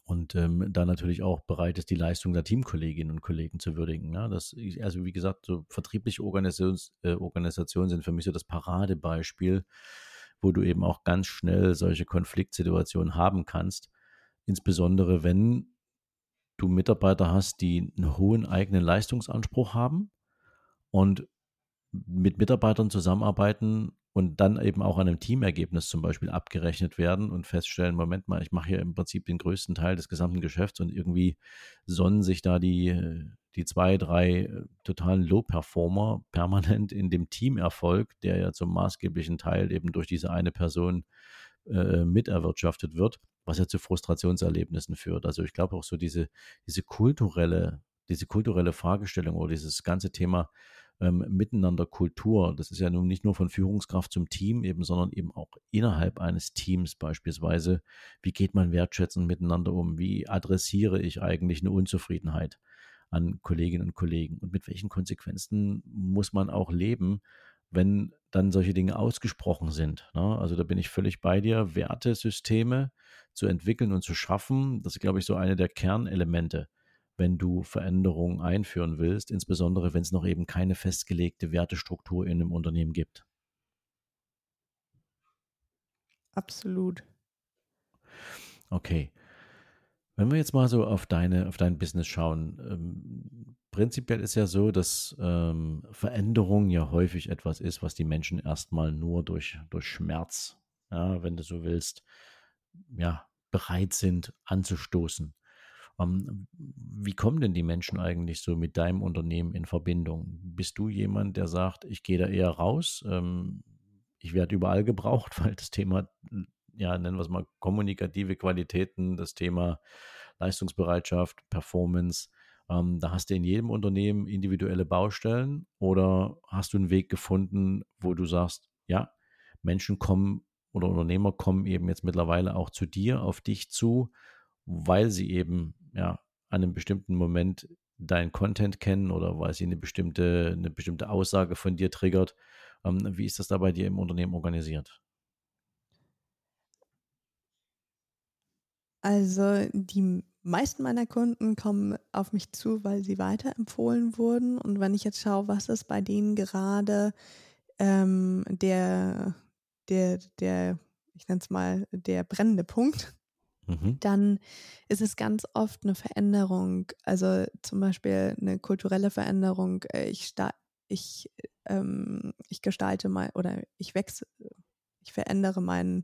und ähm, dann natürlich auch bereit ist, die Leistung der Teamkolleginnen und Kollegen zu würdigen. Ja, das, also wie gesagt, so vertriebliche Organisations, äh, Organisationen sind für mich so das Paradebeispiel, wo du eben auch ganz schnell solche Konfliktsituationen haben kannst. Insbesondere wenn du Mitarbeiter hast, die einen hohen eigenen Leistungsanspruch haben und mit Mitarbeitern zusammenarbeiten, und dann eben auch an einem Teamergebnis zum Beispiel abgerechnet werden und feststellen, Moment mal, ich mache hier im Prinzip den größten Teil des gesamten Geschäfts und irgendwie sonnen sich da die, die zwei, drei äh, totalen Low-Performer *laughs* permanent in dem Teamerfolg, der ja zum maßgeblichen Teil eben durch diese eine Person äh, miterwirtschaftet wird, was ja zu Frustrationserlebnissen führt. Also ich glaube auch so diese, diese kulturelle, diese kulturelle Fragestellung oder dieses ganze Thema ähm, Miteinander Kultur. Das ist ja nun nicht nur von Führungskraft zum Team eben, sondern eben auch innerhalb eines Teams beispielsweise. Wie geht man wertschätzend miteinander um? Wie adressiere ich eigentlich eine Unzufriedenheit an Kolleginnen und Kollegen? Und mit welchen Konsequenzen muss man auch leben, wenn dann solche Dinge ausgesprochen sind? Ne? Also da bin ich völlig bei dir. Wertesysteme zu entwickeln und zu schaffen, das ist, glaube ich, so eine der Kernelemente wenn du Veränderungen einführen willst, insbesondere wenn es noch eben keine festgelegte Wertestruktur in einem Unternehmen gibt. Absolut. Okay. Wenn wir jetzt mal so auf deine, auf dein Business schauen, ähm, prinzipiell ist ja so, dass ähm, Veränderung ja häufig etwas ist, was die Menschen erstmal nur durch, durch Schmerz, ja, wenn du so willst, ja, bereit sind anzustoßen. Ähm, wie kommen denn die Menschen eigentlich so mit deinem Unternehmen in Verbindung? Bist du jemand, der sagt, ich gehe da eher raus, ähm, ich werde überall gebraucht, *laughs* weil das Thema, ja, nennen wir es mal kommunikative Qualitäten, das Thema Leistungsbereitschaft, Performance, ähm, da hast du in jedem Unternehmen individuelle Baustellen oder hast du einen Weg gefunden, wo du sagst, ja, Menschen kommen oder Unternehmer kommen eben jetzt mittlerweile auch zu dir, auf dich zu, weil sie eben ja an einem bestimmten Moment deinen Content kennen oder weil sie eine bestimmte, eine bestimmte Aussage von dir triggert Ähm, wie ist das da bei dir im Unternehmen organisiert? Also die meisten meiner Kunden kommen auf mich zu, weil sie weiterempfohlen wurden. Und wenn ich jetzt schaue, was ist bei denen gerade ähm, der, der, der, ich nenne es mal, der brennende Punkt, mhm. dann ist es ganz oft eine Veränderung, also zum Beispiel eine kulturelle Veränderung. Äh, ich, ich, ähm, ich gestalte mal oder ich wechsle, ich verändere meinen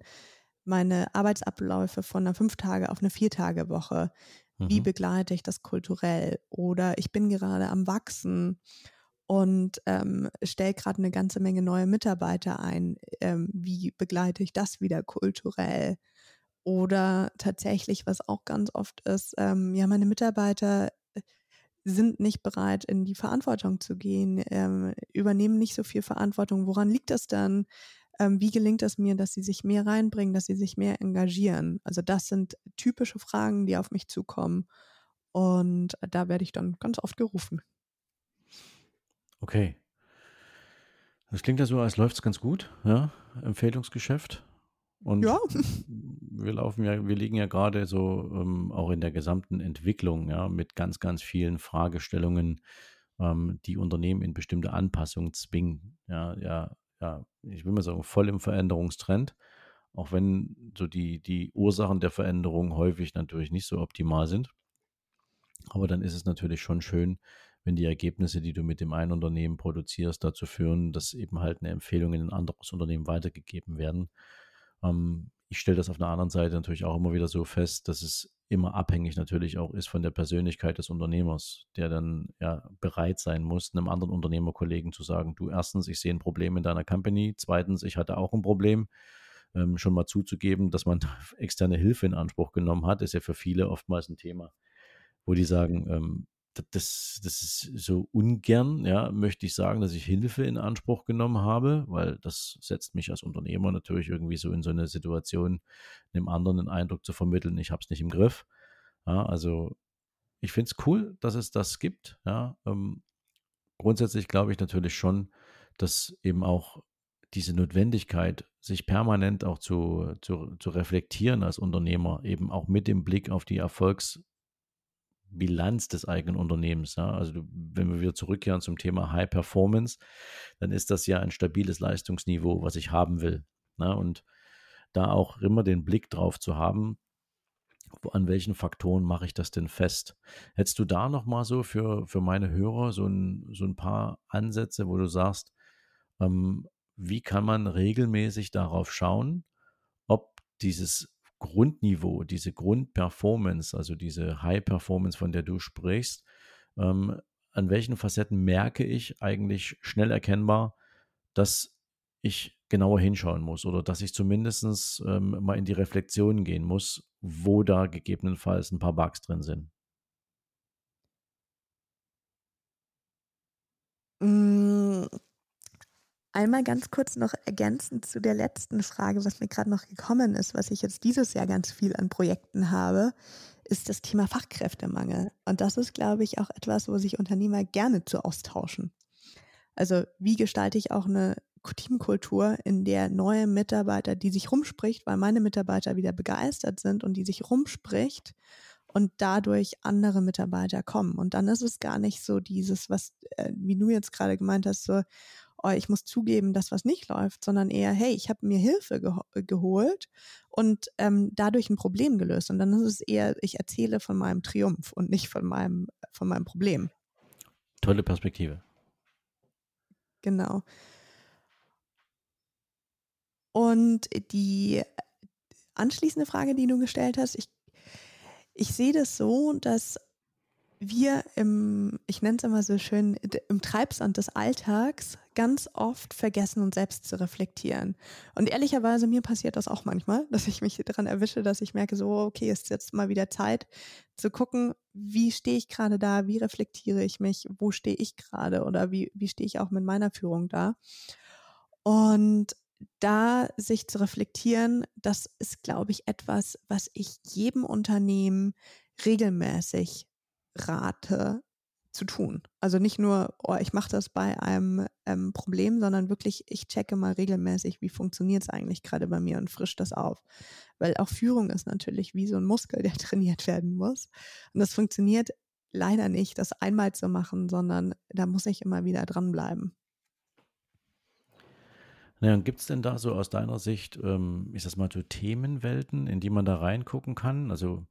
meine Arbeitsabläufe von einer fünf Tage auf eine vier Tage Woche. Wie mhm. begleite ich das kulturell? Oder ich bin gerade am Wachsen und ähm, stelle gerade eine ganze Menge neue Mitarbeiter ein. Ähm, wie begleite ich das wieder kulturell? Oder tatsächlich, was auch ganz oft ist, ähm, ja, meine Mitarbeiter äh, sind nicht bereit, in die Verantwortung zu gehen, ähm, übernehmen nicht so viel Verantwortung. Woran liegt das dann? ähm, wie gelingt es mir, dass sie sich mehr reinbringen, dass sie sich mehr engagieren? Also das sind typische Fragen, die auf mich zukommen. Und da werde ich dann ganz oft gerufen. Okay. Das klingt ja so, als läuft es ganz gut, ja? Empfehlungsgeschäft. Und ja. Wir laufen ja, wir liegen ja gerade so ähm, auch in der gesamten Entwicklung, ja, mit ganz, ganz vielen Fragestellungen, ähm, die Unternehmen in bestimmte Anpassungen zwingen. Ja, ja, ja, ich will mal sagen, voll im Veränderungstrend. Auch wenn so die, die Ursachen der Veränderung häufig natürlich nicht so optimal sind. Aber dann ist es natürlich schon schön, wenn die Ergebnisse, die du mit dem einen Unternehmen produzierst, dazu führen, dass eben halt eine Empfehlung in ein anderes Unternehmen weitergegeben werden. Ähm, ich stelle das auf der anderen Seite natürlich auch immer wieder so fest, dass es immer abhängig natürlich auch ist von der Persönlichkeit des Unternehmers, der dann ja bereit sein muss, einem anderen Unternehmerkollegen zu sagen, du erstens, ich sehe ein Problem in deiner Company, zweitens, ich hatte auch ein Problem, ähm, schon mal zuzugeben, dass man *laughs* externe Hilfe in Anspruch genommen hat, ist ja für viele oftmals ein Thema, wo die sagen, ähm, das, das ist so ungern, ja, möchte ich sagen, dass ich Hilfe in Anspruch genommen habe, weil das setzt mich als Unternehmer natürlich irgendwie so in so eine Situation, einem anderen den Eindruck zu vermitteln, ich habe es nicht im Griff. Ja, also ich finde es cool, dass es das gibt. Ja, ähm, grundsätzlich glaube ich natürlich schon, dass eben auch diese Notwendigkeit, sich permanent auch zu, zu, zu reflektieren als Unternehmer, eben auch mit dem Blick auf die Erfolgs- Bilanz des eigenen Unternehmens. Ja? Also wenn wir wieder zurückkehren zum Thema High Performance, dann ist das ja ein stabiles Leistungsniveau, was ich haben will. Ja? Und da auch immer den Blick drauf zu haben, an welchen Faktoren mache ich das denn fest? Hättest du da nochmal so für, für meine Hörer so ein, so ein paar Ansätze, wo du sagst, ähm, wie kann man regelmäßig darauf schauen, ob dieses Grundniveau, diese Grundperformance, also diese High Performance, von der du sprichst, ähm, an welchen Facetten merke ich eigentlich schnell erkennbar, dass ich genauer hinschauen muss oder dass ich zumindest ähm, mal in die Reflexion gehen muss, wo da gegebenenfalls ein paar Bugs drin sind. Mm, Einmal ganz kurz noch ergänzend zu der letzten Frage, was mir gerade noch gekommen ist, was ich jetzt dieses Jahr ganz viel an Projekten habe, ist das Thema Fachkräftemangel. Und das ist, glaube ich, auch etwas, wo sich Unternehmer gerne zu austauschen. Also wie gestalte ich auch eine Teamkultur, in der neue Mitarbeiter, die sich rumspricht, weil meine Mitarbeiter wieder begeistert sind und die sich rumspricht und dadurch andere Mitarbeiter kommen. Und dann ist es gar nicht so dieses, was, äh, wie du jetzt gerade gemeint hast, so, oh, ich muss zugeben, dass was nicht läuft, sondern eher, hey, ich habe mir Hilfe geho geholt und ähm, dadurch ein Problem gelöst. Und dann ist es eher, ich erzähle von meinem Triumph und nicht von meinem, von meinem Problem. Tolle Perspektive. Genau. Und die anschließende Frage, die du gestellt hast, ich, ich sehe das so, dass wir im, ich nenne es immer so schön, im Treibsand des Alltags ganz oft vergessen, uns selbst zu reflektieren. Und ehrlicherweise, mir passiert das auch manchmal, dass ich mich daran erwische, dass ich merke, so, okay, ist jetzt mal wieder Zeit zu gucken, wie stehe ich gerade da, wie reflektiere ich mich, wo stehe ich gerade oder wie, wie stehe ich auch mit meiner Führung da. Und da sich zu reflektieren, das ist, glaube ich, etwas, was ich jedem Unternehmen regelmäßig rate zu tun. Also nicht nur, oh, ich mache das bei einem ähm, Problem, sondern wirklich, ich checke mal regelmäßig, wie funktioniert es eigentlich gerade bei mir und frisch das auf. Weil auch Führung ist natürlich wie so ein Muskel, der *laughs* trainiert werden muss. Und das funktioniert leider nicht, das einmal zu machen, sondern da muss ich immer wieder dranbleiben. Naja, gibt es denn da so aus deiner Sicht, ähm, ist das mal so Themenwelten, in die man da reingucken kann? Also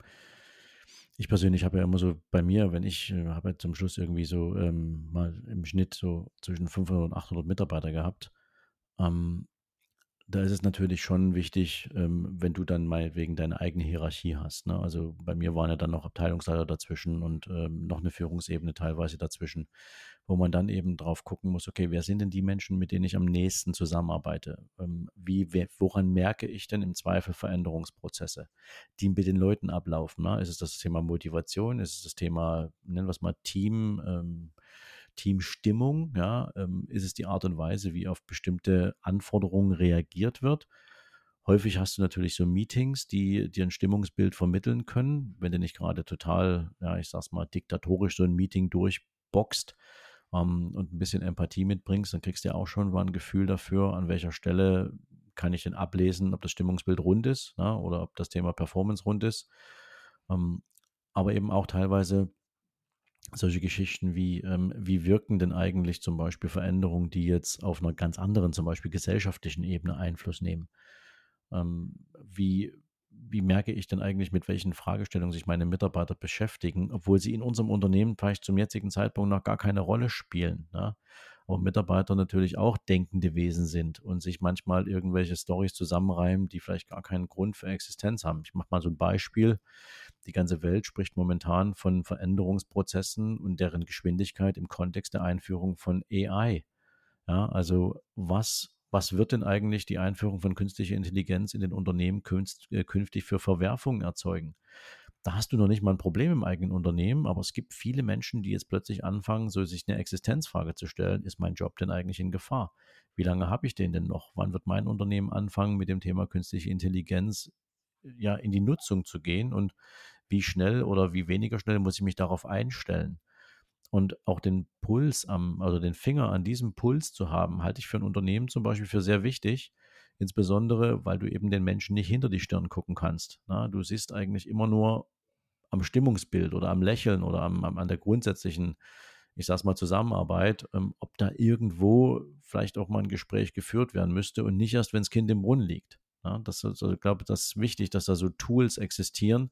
ich persönlich habe ja immer so bei mir, wenn ich äh, habe ja zum Schluss irgendwie so ähm, mal im Schnitt so zwischen 500 und 800 Mitarbeiter gehabt. Ähm, da ist es natürlich schon wichtig, ähm, wenn du dann meinetwegen deine eigene Hierarchie hast. Ne? Also bei mir waren ja dann noch Abteilungsleiter dazwischen und ähm, noch eine Führungsebene teilweise dazwischen, wo man dann eben drauf gucken muss, okay, wer sind denn die Menschen, mit denen ich am nächsten zusammenarbeite? Ähm, wie, wer, woran merke ich denn im Zweifel Veränderungsprozesse, die mit den Leuten ablaufen? Ne? Ist es das Thema Motivation? Ist es das Thema, nennen wir es mal Team? Teamstimmung? Ja, ähm, ist es die Art und Weise, wie auf bestimmte Anforderungen reagiert wird? Häufig hast du natürlich so Meetings, die dir ein Stimmungsbild vermitteln können, wenn du nicht gerade total, ja, ich sag's mal, diktatorisch so ein Meeting durchboxt ähm, und ein bisschen Empathie mitbringst, dann kriegst du ja auch schon mal ein Gefühl dafür, an welcher Stelle kann ich denn ablesen, ob das Stimmungsbild rund ist ne, oder ob das Thema Performance rund ist. Ähm, aber eben auch teilweise solche Geschichten wie, ähm, wie wirken denn eigentlich zum Beispiel Veränderungen, die jetzt auf einer ganz anderen, zum Beispiel gesellschaftlichen Ebene Einfluss nehmen? Ähm, wie, wie merke ich denn eigentlich, mit welchen Fragestellungen sich meine Mitarbeiter beschäftigen, obwohl sie in unserem Unternehmen vielleicht zum jetzigen Zeitpunkt noch gar keine Rolle spielen? Ne? Aber Mitarbeiter natürlich auch denkende Wesen sind und sich manchmal irgendwelche Stories zusammenreimen, die vielleicht gar keinen Grund für Existenz haben. Ich mache mal so ein Beispiel. Die ganze Welt spricht momentan von Veränderungsprozessen und deren Geschwindigkeit im Kontext der Einführung von AI. Ja, also was, was wird denn eigentlich die Einführung von künstlicher Intelligenz in den Unternehmen äh, künftig für Verwerfungen erzeugen? Da hast du noch nicht mal ein Problem im eigenen Unternehmen, aber es gibt viele Menschen, die jetzt plötzlich anfangen, so sich eine Existenzfrage zu stellen, ist mein Job denn eigentlich in Gefahr? Wie lange habe ich den denn noch? Wann wird mein Unternehmen anfangen, mit dem Thema künstliche Intelligenz ja in die Nutzung zu gehen und wie schnell oder wie weniger schnell muss ich mich darauf einstellen? Und auch den Puls am, also den Finger an diesem Puls zu haben, halte ich für ein Unternehmen zum Beispiel für sehr wichtig. Insbesondere, weil du eben den Menschen nicht hinter die Stirn gucken kannst. Na, du siehst eigentlich immer nur am Stimmungsbild oder am Lächeln oder am, am, an der grundsätzlichen, ich sag's mal, Zusammenarbeit, ähm, ob da irgendwo vielleicht auch mal ein Gespräch geführt werden müsste und nicht erst, wenn das Kind im Brunnen liegt. Ja, das also, ich glaube, das ist wichtig, dass da so Tools existieren,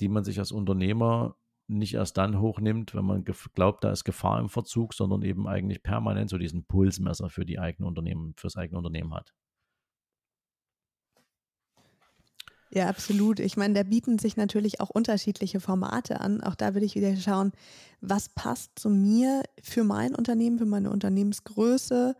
die man sich als Unternehmer nicht erst dann hochnimmt, wenn man glaubt, da ist Gefahr im Verzug, sondern eben eigentlich permanent so diesen Pulsmesser für die eigene Unternehmen, fürs eigene Unternehmen hat. Ja, absolut. Ich meine, da bieten sich natürlich auch unterschiedliche Formate an. Auch da würde ich wieder schauen, was passt zu mir für mein Unternehmen, für meine Unternehmensgröße,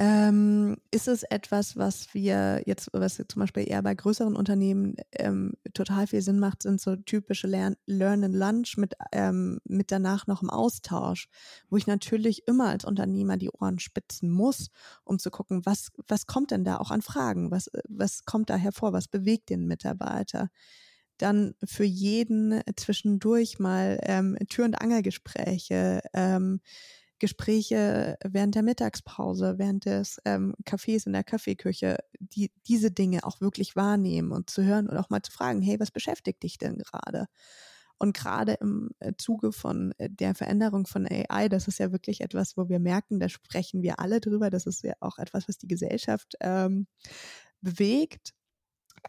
ähm, ist es etwas, was wir jetzt, was zum Beispiel eher bei größeren Unternehmen ähm, total viel Sinn macht, sind so typische Learn, Learn and Lunch mit, ähm, mit danach noch im Austausch, wo ich natürlich immer als Unternehmer die Ohren spitzen muss, um zu gucken, was, was kommt denn da auch an Fragen, was, was kommt da hervor, was bewegt den Mitarbeiter? Dann für jeden zwischendurch mal ähm, Tür- und Angelgespräche, ähm, Gespräche während der Mittagspause, während des ähm, Cafés in der Kaffeeküche, die diese Dinge auch wirklich wahrnehmen und zu hören und auch mal zu fragen, hey, was beschäftigt dich denn gerade? Und gerade im äh, Zuge von äh, der Veränderung von AI, das ist ja wirklich etwas, wo wir merken, da sprechen wir alle drüber. Das ist ja auch etwas, was die Gesellschaft ähm, bewegt.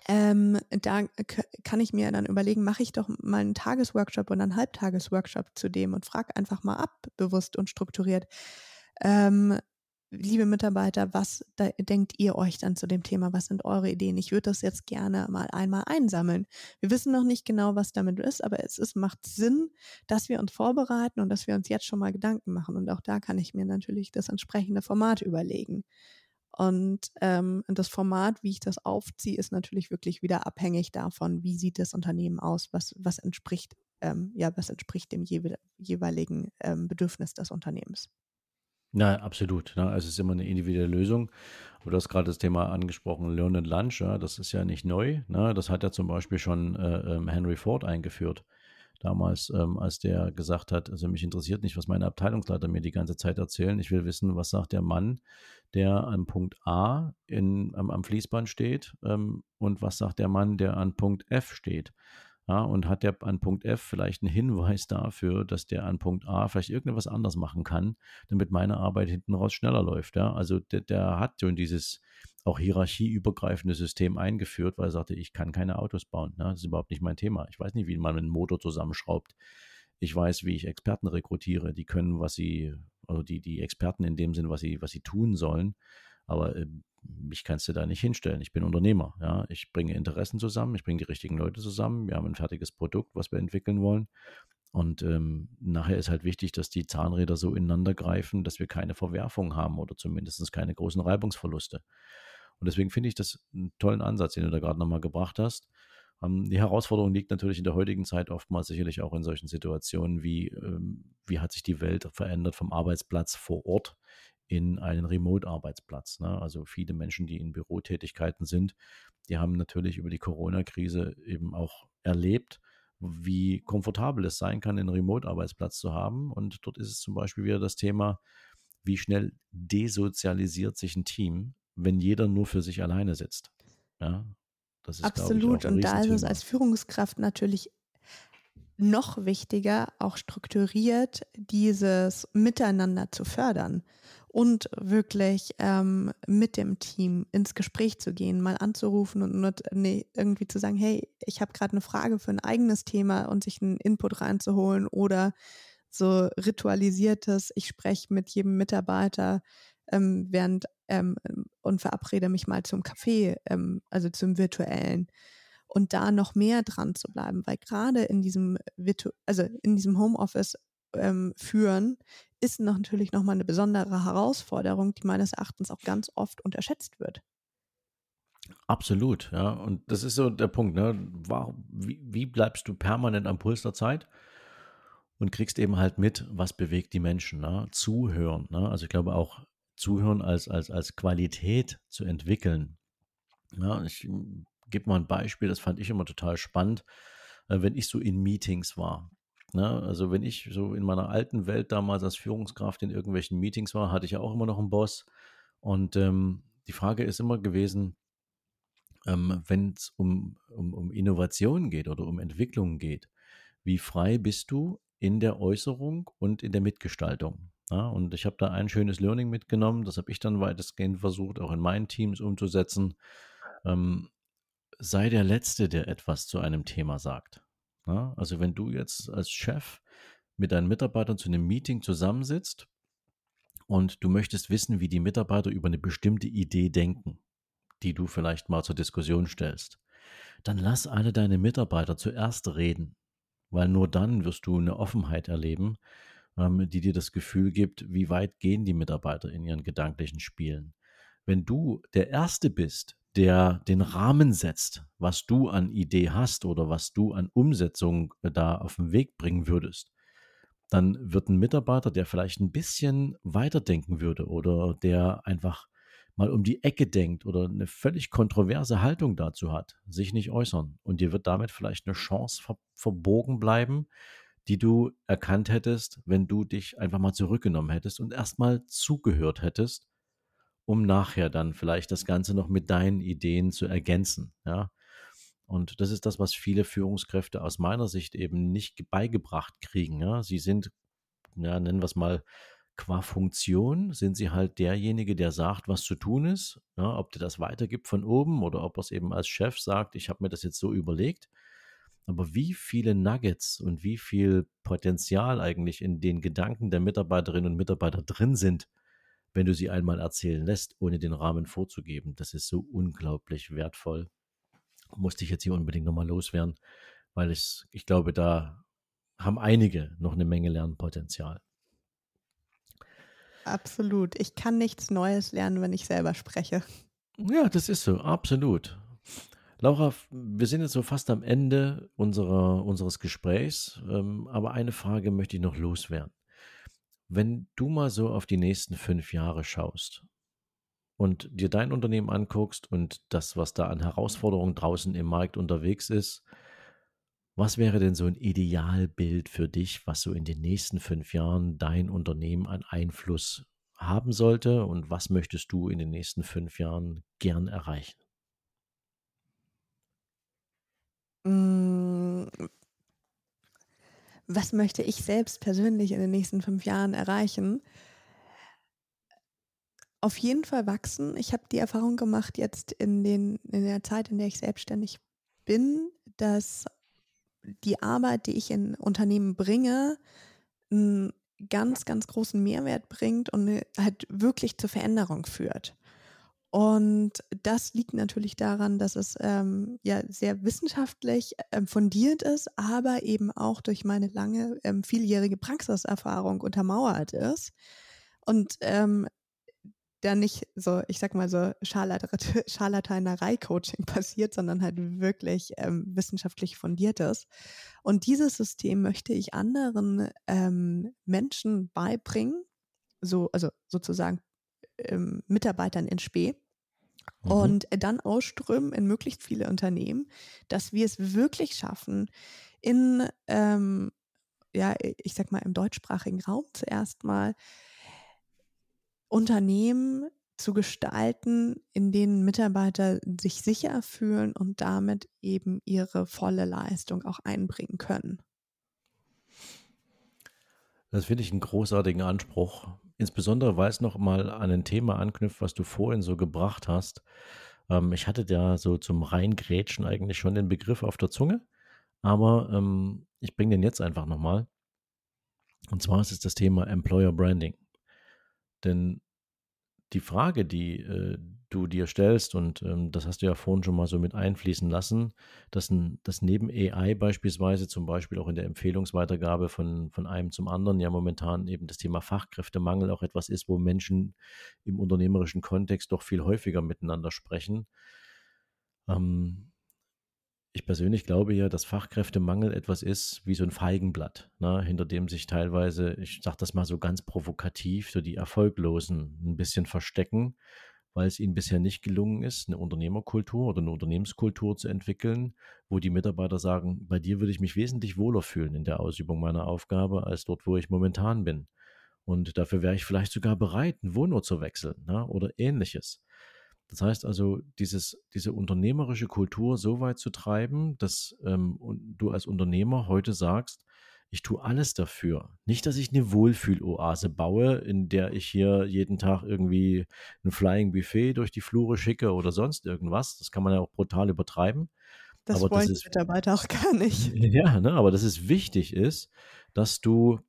Ähm, da kann ich mir dann überlegen, mache ich doch mal einen Tagesworkshop oder einen Halbtagesworkshop zu dem und frage einfach mal ab, bewusst und strukturiert. Ähm, liebe Mitarbeiter, was denkt ihr euch dann zu dem Thema? Was sind eure Ideen? Ich würde das jetzt gerne mal einmal einsammeln. Wir wissen noch nicht genau, was damit ist, aber es ist, macht Sinn, dass wir uns vorbereiten und dass wir uns jetzt schon mal Gedanken machen. Und auch da kann ich mir natürlich das entsprechende Format überlegen. Und ähm, das Format, wie ich das aufziehe, ist natürlich wirklich wieder abhängig davon, wie sieht das Unternehmen aus, was, was entspricht, ähm, ja, was entspricht dem jeweiligen ähm, Bedürfnis des Unternehmens. Na, absolut. Ne? Also es ist immer eine individuelle Lösung. Du hast gerade das Thema angesprochen, Learn and Lunch, ja, das ist ja nicht neu. Ne? Das hat ja zum Beispiel schon äh, ähm, Henry Ford eingeführt. Damals, ähm, als der gesagt hat, also mich interessiert nicht, was meine Abteilungsleiter mir die ganze Zeit erzählen. Ich will wissen, was sagt der Mann, der an Punkt A in, am, am Fließband steht ähm, und was sagt der Mann, der an Punkt F steht. Ja, und hat der an Punkt F vielleicht einen Hinweis dafür, dass der an Punkt A vielleicht irgendetwas anders machen kann, damit meine Arbeit hinten raus schneller läuft. Ja? Also der, der hat schon dieses auch hierarchieübergreifende System eingeführt, weil er sagte, ich kann keine Autos bauen. Ne? Das ist überhaupt nicht mein Thema. Ich weiß nicht, wie man einen Motor zusammenschraubt. Ich weiß, wie ich Experten rekrutiere. Die können, was sie, also die, die Experten in dem Sinn, was sie, was sie tun sollen. Aber äh, mich kannst du da nicht hinstellen. Ich bin Unternehmer. Ja? Ich bringe Interessen zusammen, ich bringe die richtigen Leute zusammen. Wir haben ein fertiges Produkt, was wir entwickeln wollen. Und ähm, nachher ist halt wichtig, dass die Zahnräder so ineinander greifen, dass wir keine Verwerfung haben oder zumindest keine großen Reibungsverluste. Und deswegen finde ich das einen tollen Ansatz, den du da gerade nochmal gebracht hast. Ähm, die Herausforderung liegt natürlich in der heutigen Zeit oftmals sicherlich auch in solchen Situationen wie, ähm, wie hat sich die Welt verändert vom Arbeitsplatz vor Ort in einen Remote-Arbeitsplatz. Ne? Also viele Menschen, die in Bürotätigkeiten sind, die haben natürlich über die Corona-Krise eben auch erlebt, wie komfortabel es sein kann, einen Remote-Arbeitsplatz zu haben. Und dort ist es zum Beispiel wieder das Thema, wie schnell desozialisiert sich ein Team, wenn jeder nur für sich alleine sitzt. Ja, das ist, Absolut. Ich, und da ist es als Führungskraft natürlich noch wichtiger, auch strukturiert dieses Miteinander zu fördern und wirklich ähm, mit dem Team ins Gespräch zu gehen, mal anzurufen und nur, nee, irgendwie zu sagen, hey, ich habe gerade eine Frage für ein eigenes Thema und sich einen Input reinzuholen oder so ritualisiertes, ich spreche mit jedem Mitarbeiter ähm, während ähm, und verabrede mich mal zum Café, ähm, also zum virtuellen und da noch mehr dran zu bleiben, weil gerade in diesem Virtu also in diesem Homeoffice ähm, führen, ist noch natürlich nochmal eine besondere Herausforderung, die meines Erachtens auch ganz oft unterschätzt wird. Absolut, ja. Und das ist so der Punkt, ne? Wie, wie bleibst du permanent am Puls der Zeit? Und kriegst eben halt mit, was bewegt die Menschen, ne? Zuhören, ne? Also ich glaube auch Zuhören als, als, als Qualität zu entwickeln. Ja, ich gebe mal ein Beispiel, das fand ich immer total spannend, äh, wenn ich so in Meetings war. Ne? Also wenn ich so in meiner alten Welt damals als Führungskraft in irgendwelchen Meetings war, hatte ich ja auch immer noch einen Boss. Und ähm, die Frage ist immer gewesen, ähm, wenn es um, um, um Innovation geht oder um Entwicklung geht, wie frei bist du in der Äußerung und in der Mitgestaltung? Ja, und ich habe da ein schönes Learning mitgenommen, das habe ich dann weitestgehend versucht, auch in meinen Teams umzusetzen. Ähm, sei der Letzte, der etwas zu einem Thema sagt. Ja, also wenn du jetzt als Chef mit deinen Mitarbeitern zu einem Meeting zusammensitzt und du möchtest wissen, wie die Mitarbeiter über eine bestimmte Idee denken, die du vielleicht mal zur Diskussion stellst, dann lass alle deine Mitarbeiter zuerst reden, weil nur dann wirst du eine Offenheit erleben, ähm, die dir das Gefühl gibt, wie weit gehen die Mitarbeiter in ihren gedanklichen Spielen. Wenn du der Erste bist, der den Rahmen setzt, was du an Idee hast oder was du an Umsetzung äh, da auf den Weg bringen würdest, dann wird ein Mitarbeiter, der vielleicht ein bisschen weiterdenken würde oder der einfach mal um die Ecke denkt oder eine völlig kontroverse Haltung dazu hat, sich nicht äußern. Und dir wird damit vielleicht eine Chance ver verbogen bleiben, die du erkannt hättest, wenn du dich einfach mal zurückgenommen hättest und erstmal zugehört hättest um nachher dann vielleicht das Ganze noch mit deinen Ideen zu ergänzen. Ja. Und das ist das, was viele Führungskräfte aus meiner Sicht eben nicht beigebracht kriegen. Ja. Sie sind, ja, nennen wir es mal, qua Funktion sind sie halt derjenige, der sagt, was zu tun ist. Ja, ob der das weitergibt von oben oder ob er es eben als Chef sagt, ich habe mir das jetzt so überlegt. Aber wie viele Nuggets und wie viel Potenzial eigentlich in den Gedanken der Mitarbeiterinnen und Mitarbeiter drin sind, wenn du sie einmal erzählen lässt, ohne den Rahmen vorzugeben. Das ist so unglaublich wertvoll. Musste ich jetzt hier unbedingt nochmal loswerden, weil ich, ich glaube, da haben einige noch eine Menge Lernpotenzial. Absolut. Ich kann nichts Neues lernen, wenn ich selber spreche. Ja, das ist so, absolut. Laura, wir sind jetzt so fast am Ende unserer, unseres Gesprächs, ähm, aber eine Frage möchte ich noch loswerden. Wenn du mal so auf die nächsten fünf Jahre schaust und dir dein Unternehmen anguckst und das, was da an Herausforderungen draußen im Markt unterwegs ist, Was wäre denn so ein Idealbild für dich, was so in den nächsten fünf Jahren dein Unternehmen an Einfluss haben sollte und was möchtest du in den nächsten fünf Jahren gern erreichen? Mm, was möchte ich selbst persönlich in den nächsten fünf Jahren erreichen? Auf jeden Fall wachsen. Ich habe die Erfahrung gemacht jetzt in, den, in der Zeit, in der ich selbstständig bin, dass die Arbeit, die ich in Unternehmen bringe, einen ganz, ganz großen Mehrwert bringt und halt wirklich zur Veränderung führt. Und das liegt natürlich daran, dass es ähm, ja sehr wissenschaftlich ähm, fundiert ist, aber eben auch durch meine lange, ähm, vieljährige Praxiserfahrung untermauert ist. Und ähm, da nicht so, ich sag mal so Scharlatanerei-Coaching *laughs* *laughs* passiert, sondern halt wirklich ähm, wissenschaftlich fundiert ist. Und dieses System möchte ich anderen ähm, Menschen beibringen, so, also sozusagen ähm, Mitarbeitern in Spee mhm. und dann ausströmen in möglichst viele Unternehmen, dass wir es wirklich schaffen, in, ähm, ja, ich sag mal, im deutschsprachigen Raum zuerst mal Unternehmen zu gestalten, in denen Mitarbeiter sich sicher fühlen und damit eben ihre volle Leistung auch einbringen können. Das finde ich einen großartigen Anspruch. Insbesondere, weil es noch mal an ein Thema anknüpft, was du vorhin so gebracht hast. Ähm, ich hatte ja so zum Reingrätschen eigentlich schon den Begriff auf der Zunge, aber ähm, ich bringe den jetzt einfach nochmal. Und zwar ist es das Thema Employer Branding. Denn die Frage, die äh, du dir stellst, und ähm, das hast du ja vorhin schon mal so mit einfließen lassen, dass, ein, dass neben AI beispielsweise zum Beispiel auch in der Empfehlungsweitergabe von, von einem zum anderen ja momentan eben das Thema Fachkräftemangel auch etwas ist, wo Menschen im unternehmerischen Kontext doch viel häufiger miteinander sprechen. Ähm, ich persönlich glaube ja, dass Fachkräftemangel etwas ist wie so ein Feigenblatt, ne, hinter dem sich teilweise, ich sage das mal so ganz provokativ, so die Erfolglosen ein bisschen verstecken, weil es ihnen bisher nicht gelungen ist, eine Unternehmerkultur oder eine Unternehmenskultur zu entwickeln, wo die Mitarbeiter sagen, bei dir würde ich mich wesentlich wohler fühlen in der Ausübung meiner Aufgabe, als dort, wo ich momentan bin. Und dafür wäre ich vielleicht sogar bereit, einen Wohnort zu wechseln ne, oder ähnliches. Das heißt also, dieses, diese unternehmerische Kultur so weit zu treiben, dass ähm, du als Unternehmer heute sagst, ich tue alles dafür. Nicht, dass ich eine Wohlfühloase baue, in der ich hier jeden Tag irgendwie ein Flying Buffet durch die Flure schicke oder sonst irgendwas. Das kann man ja auch brutal übertreiben. Das aber wollen das ist, Mitarbeiter auch gar nicht. *laughs* Ja, ne, aber dass es wichtig ist, dass du,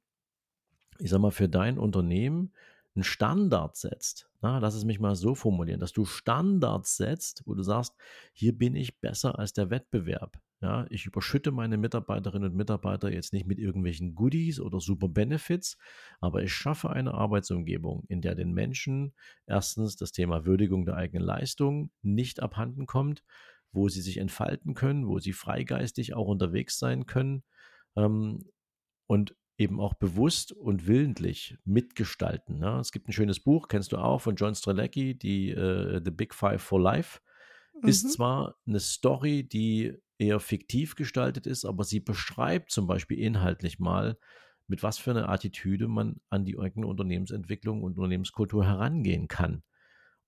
ich sag mal, für dein Unternehmen einen Standard setzt. Na, lass es mich mal so formulieren, dass du Standards setzt, wo du sagst, hier bin ich besser als der Wettbewerb. Ja, ich überschütte meine Mitarbeiterinnen und Mitarbeiter jetzt nicht mit irgendwelchen Goodies oder super Benefits, aber ich schaffe eine Arbeitsumgebung, in der den Menschen erstens das Thema Würdigung der eigenen Leistung nicht abhanden kommt, wo sie sich entfalten können, wo sie freigeistig auch unterwegs sein können ähm, und eben auch bewusst und willentlich mitgestalten. Ne? Es gibt ein schönes Buch, kennst du auch, von John Strelecki, die uh, The Big Five for Life. Mhm. Ist zwar eine Story, die eher fiktiv gestaltet ist, aber sie beschreibt zum Beispiel inhaltlich mal, mit was für einer Attitüde man an die eigene Unternehmensentwicklung und Unternehmenskultur herangehen kann.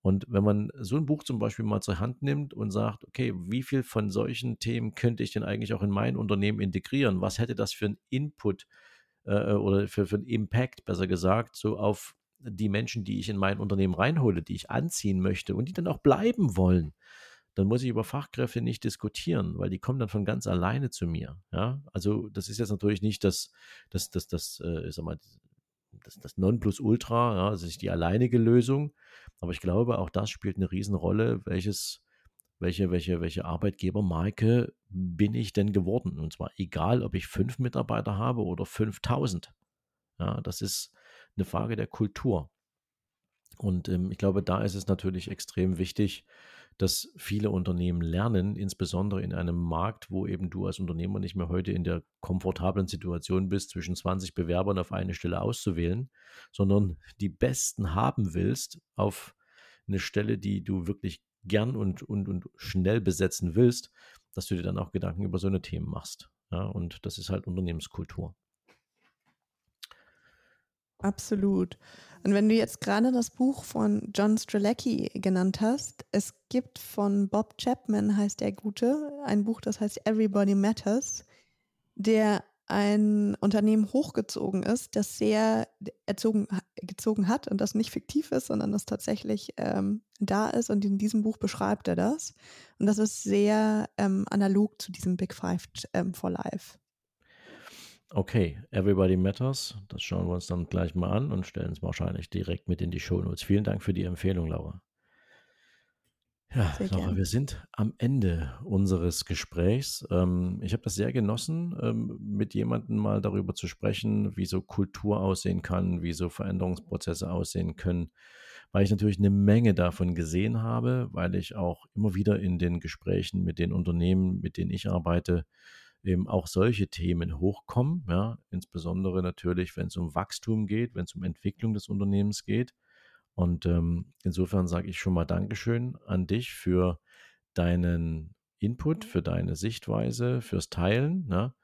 Und wenn man so ein Buch zum Beispiel mal zur Hand nimmt und sagt, okay, wie viel von solchen Themen könnte ich denn eigentlich auch in mein Unternehmen integrieren? Was hätte das für einen Input äh, oder für, für einen Impact, besser gesagt, so auf die Menschen, die ich in mein Unternehmen reinhole, die ich anziehen möchte und die dann auch bleiben wollen, dann muss ich über Fachkräfte nicht diskutieren, weil die kommen dann von ganz alleine zu mir. Ja, also das ist jetzt natürlich nicht das, das, das, das, äh, sag mal, das, das Nonplusultra, ja, das ist die alleinige Lösung. Aber ich glaube, auch das spielt eine Riesenrolle, welches welche, welche, welche Arbeitgebermarke bin ich denn geworden? Und zwar egal, ob ich fünf Mitarbeiter habe oder 5000. Ja, das ist eine Frage der Kultur. Und ähm, ich glaube, da ist es natürlich extrem wichtig, dass viele Unternehmen lernen, insbesondere in einem Markt, wo eben du als Unternehmer nicht mehr heute in der komfortablen Situation bist, zwischen 20 Bewerbern auf eine Stelle auszuwählen, sondern die besten haben willst auf eine Stelle, die du wirklich gern und, und, und schnell besetzen willst, dass du dir dann auch Gedanken über so eine Themen machst. Ja, und das ist halt Unternehmenskultur. Absolut. Und wenn du jetzt gerade das Buch von John Strzelecki genannt hast, es gibt von Bob Chapman, heißt der Gute, ein Buch, das heißt Everybody Matters, der ein Unternehmen hochgezogen ist, das sehr erzogen, gezogen hat und das nicht fiktiv ist, sondern das tatsächlich ähm, da ist. Und in diesem Buch beschreibt er das. Und das ist sehr ähm, analog zu diesem Big Five ähm, for Life. Okay, Everybody Matters. Das schauen wir uns dann gleich mal an und stellen es wahrscheinlich direkt mit in die Show Notes. Vielen Dank für die Empfehlung, Laura. Ja, Laura, wir sind am Ende unseres Gesprächs. Ähm, ich habe das sehr genossen, ähm, mit jemandem mal darüber zu sprechen, wie so Kultur aussehen kann, wie so Veränderungsprozesse aussehen können, weil ich natürlich eine Menge davon gesehen habe, weil ich auch immer wieder in den Gesprächen mit den Unternehmen, mit denen ich arbeite, eben auch solche Themen hochkommen, ja, insbesondere natürlich, wenn es um Wachstum geht, wenn es um Entwicklung des Unternehmens geht. Und ähm, insofern sage ich schon mal Dankeschön an dich für deinen Input, für deine Sichtweise, fürs Teilen. Ne?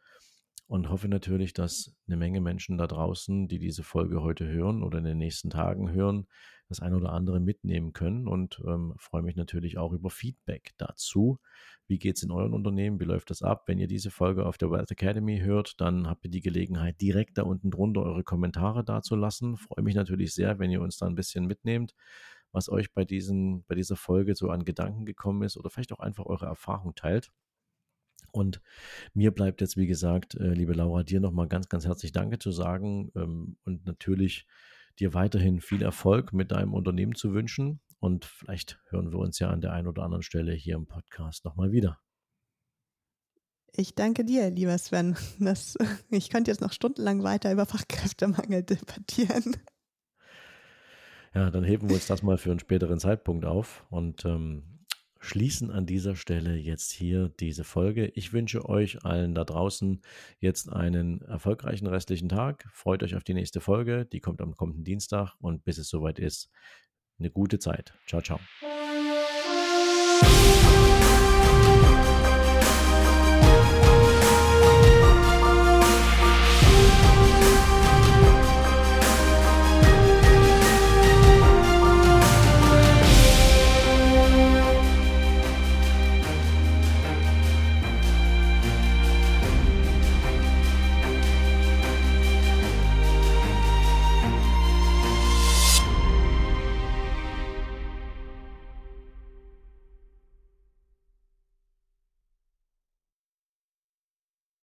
Und hoffe natürlich, dass eine Menge Menschen da draußen, die diese Folge heute hören oder in den nächsten Tagen hören, das eine oder andere mitnehmen können und ähm, freue mich natürlich auch über Feedback dazu. Wie geht es in euren Unternehmen? Wie läuft das ab? Wenn ihr diese Folge auf der Wealth Academy hört, dann habt ihr die Gelegenheit, direkt da unten drunter eure Kommentare dazulassen. Freue mich natürlich sehr, wenn ihr uns da ein bisschen mitnehmt, was euch bei, diesen, bei dieser Folge so an Gedanken gekommen ist oder vielleicht auch einfach eure Erfahrung teilt. Und mir bleibt jetzt, wie gesagt, äh, liebe Laura, dir nochmal ganz, ganz herzlich Danke zu sagen ähm, und natürlich dir weiterhin viel Erfolg mit deinem Unternehmen zu wünschen. Und vielleicht hören wir uns ja an der einen oder anderen Stelle hier im Podcast nochmal wieder. Ich danke dir, lieber Sven. Das, ich könnte jetzt noch stundenlang weiter über Fachkräftemangel debattieren. Ja, dann heben wir uns das mal für einen späteren Zeitpunkt auf. Und ähm, schließen an dieser Stelle jetzt hier diese Folge. Ich wünsche euch allen da draußen jetzt einen erfolgreichen restlichen Tag. Freut euch auf die nächste Folge. Die kommt am kommenden Dienstag und bis es soweit ist, eine gute Zeit. Ciao, ciao.